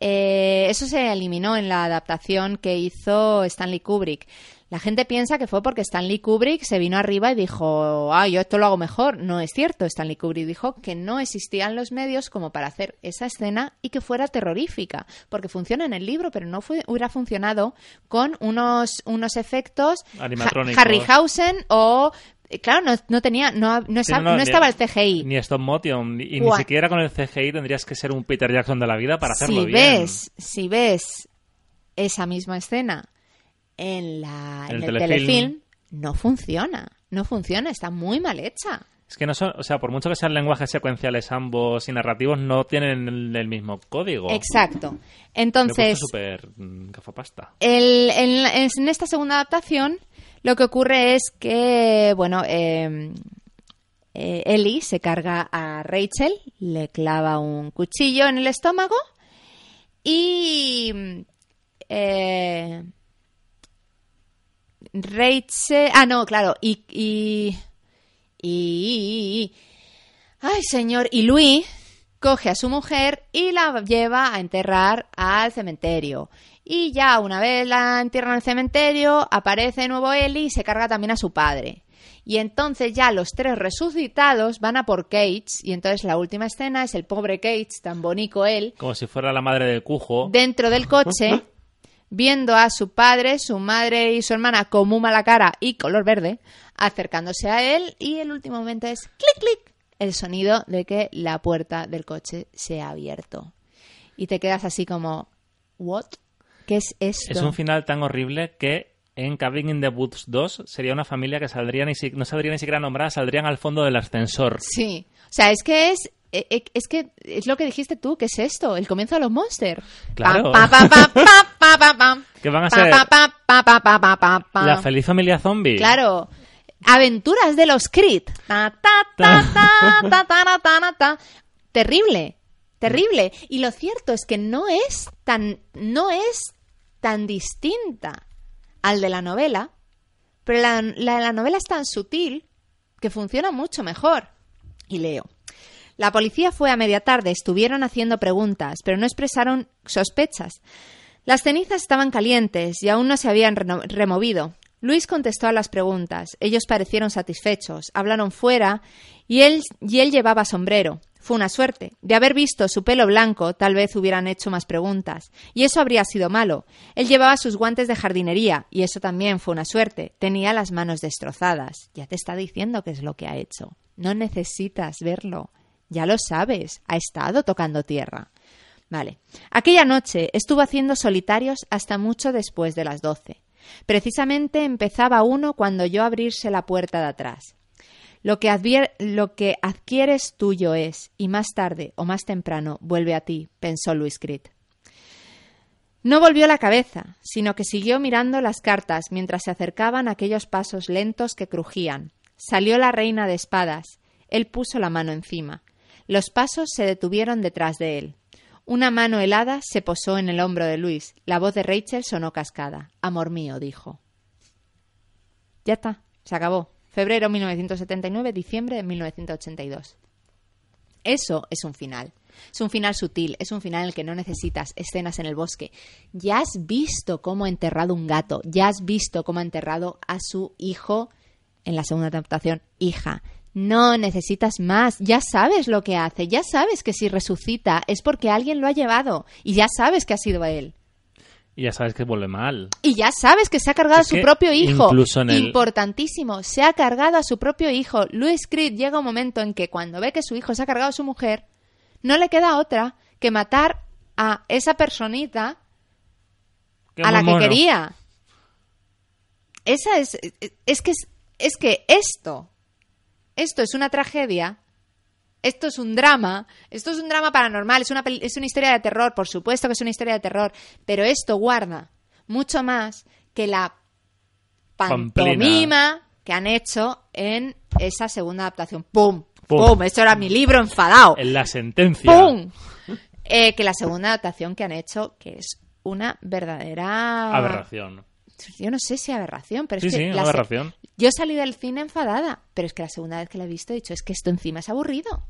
Eh, eso se eliminó en la adaptación que hizo Stanley Kubrick. La gente piensa que fue porque Stanley Kubrick se vino arriba y dijo, ah, yo esto lo hago mejor. No es cierto. Stanley Kubrick dijo que no existían los medios como para hacer esa escena y que fuera terrorífica, porque funciona en el libro, pero no fue- hubiera funcionado con unos, unos efectos Harryhausen o claro, no, no tenía, no, no, Sí, no, estaba el CGI. Ni stop motion, y ni siquiera con el CGI tendrías que ser un Peter Jackson de la vida para hacerlo si bien. ves, si ves esa misma escena en la En en el el, telefilm. telefilm, no funciona, no funciona, está muy mal hecha. Es que no son, o sea, por mucho que sean lenguajes secuenciales ambos y narrativos, no tienen el, el mismo código. Exacto. Entonces, súper mm, gafapasta. el- en, la- en esta segunda adaptación, lo que ocurre es que, bueno, eh, eh, Ellie se carga a Rachel, le clava un cuchillo en el estómago y eh, Rachel, ah no, claro, y y, y- ay señor, y Louis coge a su mujer y la lleva a enterrar al cementerio. Y ya una vez la entierran al cementerio, aparece de nuevo Ellie y se carga también a su padre. Y entonces ya los tres resucitados van a por Cage y entonces la última escena es el pobre Cage, tan bonito él, Como si fuera la madre de Cujo. dentro del coche, viendo a su padre, su madre y su hermana con muy mala cara y color verde, acercándose a él y el último momento es clic, clic, el sonido de que la puerta del coche se ha abierto. Y te quedas así como, ¿what? ¿Qué es esto? Es un final tan horrible que en Cabin in the Woods 2 sería una familia que saldría ni si, no saldría ni siquiera nombrada, saldrían al fondo del ascensor. Sí. O sea, es que es es que es lo que dijiste tú, ¿qué es esto? El comienzo de los monsters. Claro. que van a ser la feliz familia zombie. Claro. Aventuras de los Creed. Terrible. Terrible. Y lo cierto es que no es tan. No es tan distinta al de la novela, pero la, la, la novela es tan sutil que funciona mucho mejor. Y leo. La policía fue a media tarde, estuvieron haciendo preguntas, pero no expresaron sospechas. Las cenizas estaban calientes y aún no se habían removido. Luis contestó a las preguntas. Ellos parecieron satisfechos. Hablaron fuera y él, y él llevaba sombrero. Fue una suerte. De haber visto su pelo blanco, tal vez hubieran hecho más preguntas. Y eso habría sido malo. Él llevaba sus guantes de jardinería, y eso también fue una suerte. Tenía las manos destrozadas. Ya te está diciendo qué es lo que ha hecho. No necesitas verlo. Ya lo sabes. Ha estado tocando tierra. Vale. Aquella noche estuvo haciendo solitarios hasta mucho después de las doce. Precisamente empezaba uno cuando yo abrirse la puerta de atrás. Lo que, adquieres tuyo es, y más tarde o más temprano vuelve a ti, pensó Luis Creed. No volvió la cabeza, sino que siguió mirando las cartas mientras se acercaban aquellos pasos lentos que crujían. Salió la reina de espadas. Él puso la mano encima. Los pasos se detuvieron detrás de él. Una mano helada se posó en el hombro de Luis. La voz de Rachel sonó cascada. Amor mío, dijo. Ya está, se acabó. Febrero 1979, diciembre de 1982. Eso es un final. Es un final sutil, es un final en el que no necesitas escenas en el bosque. Ya has visto cómo ha enterrado un gato, ya has visto cómo ha enterrado a su hijo en la segunda adaptación, hija. No necesitas más, ya sabes lo que hace, ya sabes que si resucita es porque alguien lo ha llevado y ya sabes que ha sido él. Y ya sabes que vuelve mal. Y ya sabes que se ha cargado Es a su propio hijo. incluso en el- Importantísimo, se ha cargado a su propio hijo. Louis Creed llega un momento en que cuando ve que su hijo se ha cargado a su mujer, no le queda otra que matar a esa personita Qué a la que quería. Esa es. Es que, es, es que esto. Esto es una tragedia. Esto es un drama. Esto es un drama paranormal. Es una, es una historia de terror. Por supuesto que es una historia de terror. Pero esto guarda mucho más que la pantomima que han hecho en esa segunda adaptación. ¡Pum! Pum. ¡Pum! Esto era mi libro enfadado. En la sentencia. ¡Pum! Eh, que la segunda adaptación que han hecho, que es una verdadera Aberración. Yo no sé si aberración, pero Sí, es que sí, la se- aberración. yo salí del cine enfadada, pero es que la segunda vez que la he visto he dicho, es que esto encima es aburrido.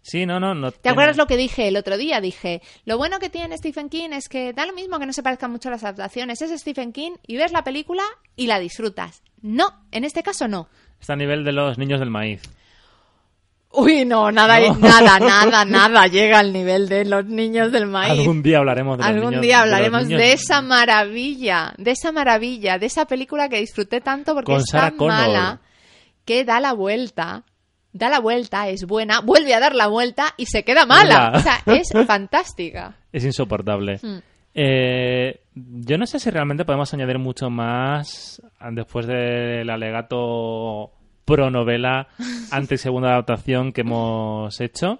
Sí, no, no. no ¿Te acuerdas lo que dije el otro día? Dije, lo bueno que tiene Stephen King es que da lo mismo que no se parezcan mucho las adaptaciones. Es Stephen King y ves la película y la disfrutas. No, en este caso no. Está a nivel de los niños del maíz. Uy, no, nada, No. nada, nada, nada llega al nivel de los niños del maíz. Algún día hablaremos de los Algún niños- día de los hablaremos niños de esa maravilla, de esa maravilla, de esa película que disfruté tanto porque Con es Sarah tan Connor. mala que da la vuelta, da la vuelta, es buena, vuelve a dar la vuelta y se queda mala. O sea, es fantástica. Es insoportable. Mm. Eh, yo no sé si realmente podemos añadir mucho más después del alegato pro novela ante segunda adaptación que hemos hecho.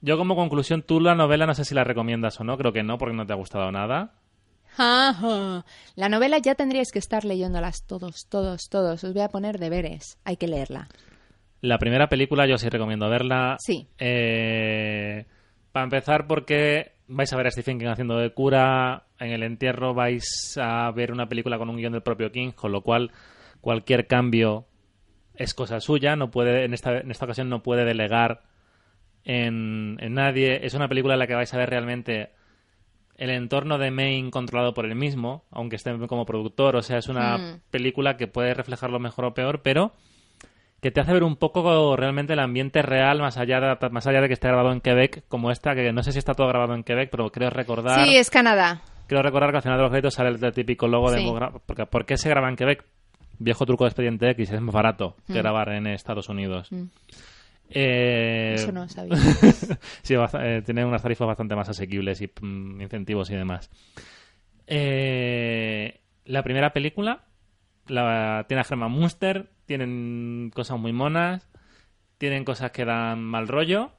Yo como conclusión, tú la novela no sé si la recomiendas o no, creo que no, porque no te ha gustado nada. Ajá. La novela ya tendríais que estar leyéndolas todos, todos, todos. Os voy a poner deberes. Hay que leerla. La primera película yo sí recomiendo verla. Sí. Eh, para empezar, porque vais a ver a Stephen King haciendo de cura. En el entierro vais a ver una película con un guion del propio King, con lo cual cualquier cambio es cosa suya. No puede, en esta, en esta ocasión no puede delegar en, en nadie. Es una película en la que vais a ver realmente el entorno de Maine controlado por él mismo, aunque esté como productor. O sea, es una Mm. película que puede reflejarlo mejor o peor, pero que te hace ver un poco realmente el ambiente real más allá de, más allá de que esté grabado en Quebec como esta, que no sé si está todo grabado en Quebec, pero creo recordar, Sí, es Canadá. creo recordar que al final de los créditos sale el, típico logo de Sí. Mogra- porque ¿por qué se graba en Quebec? Viejo truco de expediente X, es más barato que Mm. grabar en Estados Unidos. Mm. Eh, Eso no sabía. sí, eh, tiene unas tarifas bastante más asequibles y mm, incentivos y demás. Eh, la primera película la, tiene a Herman Munster, tienen cosas muy monas, tienen cosas que dan mal rollo.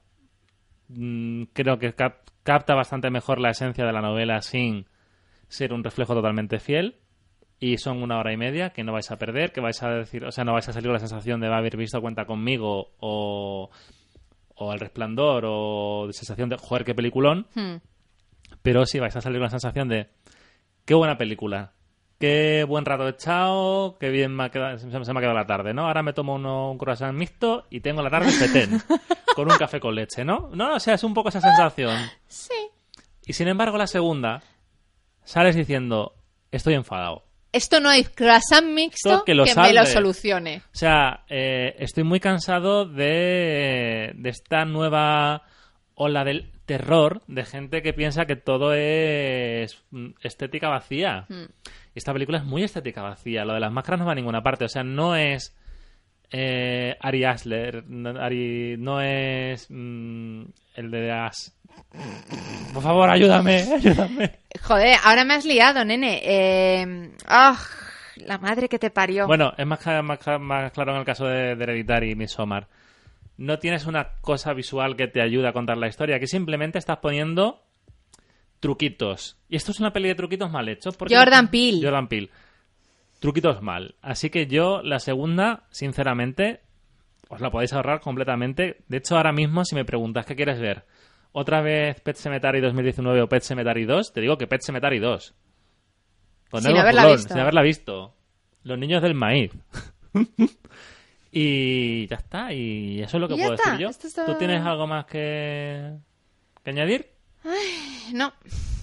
Mm, creo que cap- capta bastante mejor la esencia de la novela sin ser un reflejo totalmente fiel. Y son una hora y media que no vais a perder, que vais a decir, o sea, no vais a salir con la sensación de haber visto cuenta conmigo o, o El Resplandor o de sensación de, joder, qué peliculón, Hmm. pero sí vais a salir con la sensación de, qué buena película, qué buen rato echado, qué bien me ha quedado, se, se me ha quedado la tarde, ¿no? Ahora me tomo uno, un croissant mixto y tengo la tarde petén, con un café con leche, ¿no? No, o sea, es un poco esa sensación. Sí. Y sin embargo, la segunda, sales diciendo, estoy enfadado. Esto no hay croissant mixto que lo me lo solucione. O sea, eh, estoy muy cansado de, de esta nueva ola del terror de gente que piensa que todo es estética vacía. Hmm. Esta película es muy estética vacía. Lo de las máscaras no va a ninguna parte. O sea, no es eh, Ari Asler, no, Ari- no es mm, el de As. Por favor, ayúdame, ayúdame. Joder, ahora me has liado, nene. Eh... ah, la madre que te parió. Bueno, es más, claro en el caso de, de Hereditary y Midsommar. No tienes una cosa visual que te ayude a contar la historia, que simplemente estás poniendo truquitos. Y esto es una peli de truquitos mal hechos. porque- Jordan Peele. Jordan Peele. Truquitos mal. Así que yo, la segunda, sinceramente, os la podéis ahorrar completamente. De hecho, ahora mismo, si me preguntas qué quieres ver, otra vez Pet Cemetery 2019 o Pet Cemetery 2, te digo que Pet Cemetery 2. Con Sin haberla Furlong, visto. Sin haberla visto. Los niños del maíz. y ya está. Y eso es lo que puedo está. decir yo. Está- ¿Tú tienes algo más que, que añadir? No,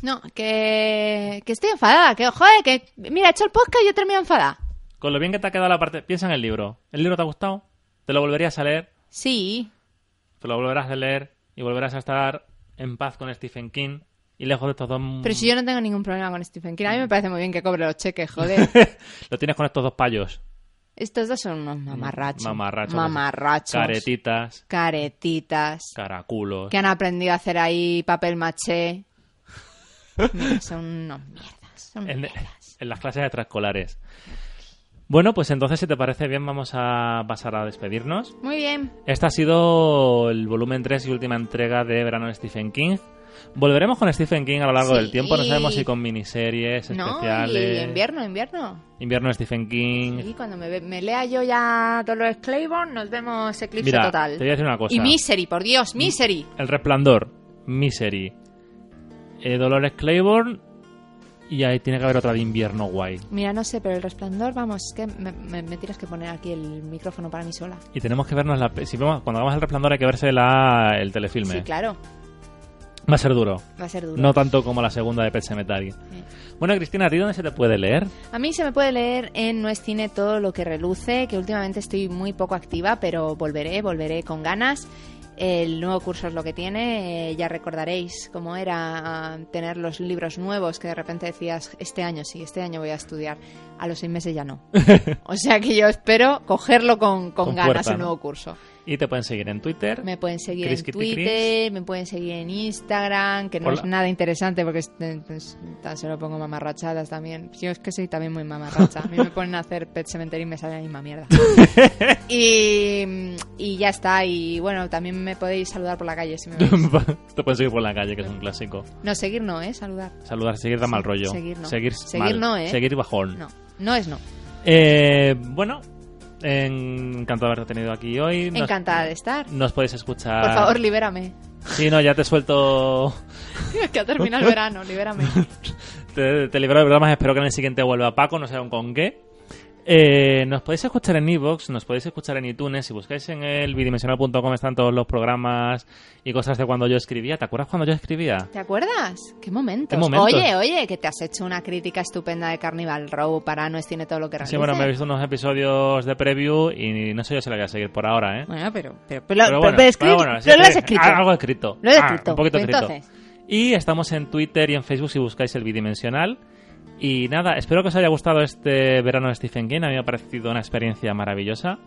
no, que, que estoy enfadada. Que, joder, que. Mira, he hecho el podcast y yo termino enfadada. Con lo bien que te ha quedado la parte... Piensa en el libro. ¿El libro te ha gustado? ¿Te lo volverías a leer? Sí. Te lo volverás a leer y volverás a estar en paz con Stephen King y lejos de estos dos... Pero si yo no tengo ningún problema con Stephen King. A mí me parece muy bien que cobre los cheques, joder. Lo tienes con estos dos payos. Estos dos son unos mamarrachos. Mamarrachos. Mamarrachos. Caretitas, Caretitas. caraculos. Que han aprendido a hacer ahí papel maché. Son unos mierdas. Son En, mierdas. en las clases extraescolares. Bueno, pues entonces, si te parece bien, vamos a pasar a despedirnos. Muy bien. Esta ha sido el volumen 3 y última entrega de Verano de Stephen King. Volveremos con Stephen King a lo largo Sí. del tiempo. No sabemos si con miniseries No, especiales. y invierno, invierno. Invierno de Stephen King. Y cuando me, lea yo ya Dolores Claiborne, nos vemos Eclipse Mira, Total. te voy a decir una cosa. Y Misery, por Dios, Misery. El Resplandor, Misery, eh, Dolores Claiborne y ahí tiene que haber otra de invierno guay. Mira, no sé, pero el resplandor, vamos, es que me, me- me tienes que poner aquí el micrófono para mí sola. Y tenemos que vernos la... Si vemos, cuando hagamos el Resplandor hay que verse la, el telefilme. Sí, claro, Va a ser duro. va a ser duro. No tanto como la segunda de Pet Sematary. Sí. Bueno, Cristina, ¿a ti dónde se te puede leer? A mí se me puede leer en No es cine todo lo que reluce, que últimamente estoy muy poco activa, pero volveré, volveré con ganas. El nuevo curso es lo que tiene. eh, ya recordaréis cómo era ah, tener los libros nuevos que de repente decías, este año sí, este año voy a estudiar. A los seis meses ya no. o sea que yo espero cogerlo con, con Con ganas fuerza, el ¿no? nuevo curso. Y te pueden seguir en Twitter. Me pueden seguir Chris en Kitty Twitter, me pueden seguir en Instagram, que no Hola. es nada interesante porque eh, pues, tan solo pongo mamarrachadas también. Yo es que soy también muy mamarracha. A mí me ponen a hacer Pet Cemetery y me sale la misma mierda. y, y ya está. Y bueno, también me podéis saludar por la calle si me te pueden seguir por la calle, que es un clásico. No, seguir no, ¿eh? Saludar. Saludar, seguir da mal rollo. seguir no. Seguir, Seguir mal. no, ¿eh? Seguir bajón. No, no es no. Eh, bueno, encantado de haberte tenido aquí hoy. Nos- Encantada de estar. Nos podéis escuchar. Por favor, libérame. Sí, no, ya te suelto. que ha terminado el verano, libérame. Te, te libero de bromas. Espero que en el siguiente vuelva Paco, no sé aún con qué. Eh, nos podéis escuchar en iVoox, nos podéis escuchar en iTunes. Si buscáis en el bidimensional.com están todos los programas y cosas de cuando yo escribía. ¿Te acuerdas cuando yo escribía? ¿Te acuerdas? ¿Qué momentos? ¿Qué momentos? Oye, oye, que te has hecho una crítica estupenda de Carnival Row para No es Tiene todo lo que Sí, bueno, me he visto unos episodios de preview y no sé yo si la voy a seguir por ahora, ¿eh? Bueno, pero, pero, pero, Pero bueno, pero escribir- pero bueno, sí, pero lo has escrito. Algo escrito. Lo he Ah, escrito. un poquito escrito. entonces, Y estamos en Twitter y en Facebook si buscáis el bidimensional. Y nada, espero que os haya gustado este verano de Stephen King. A mí me ha parecido una experiencia maravillosa.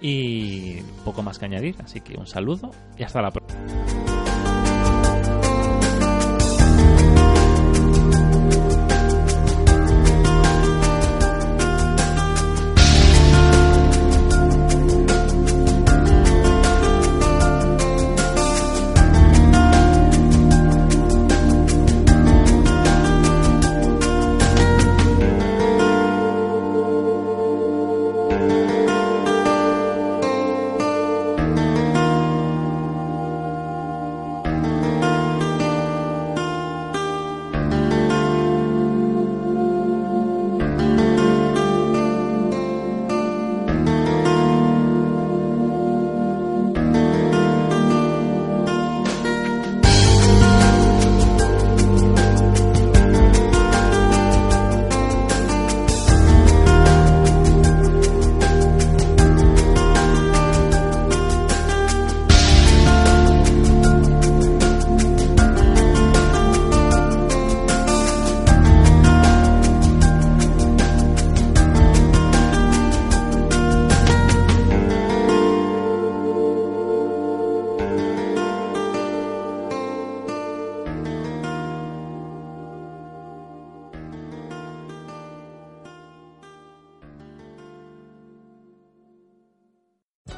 Y poco más que añadir. Así que un saludo y hasta la próxima.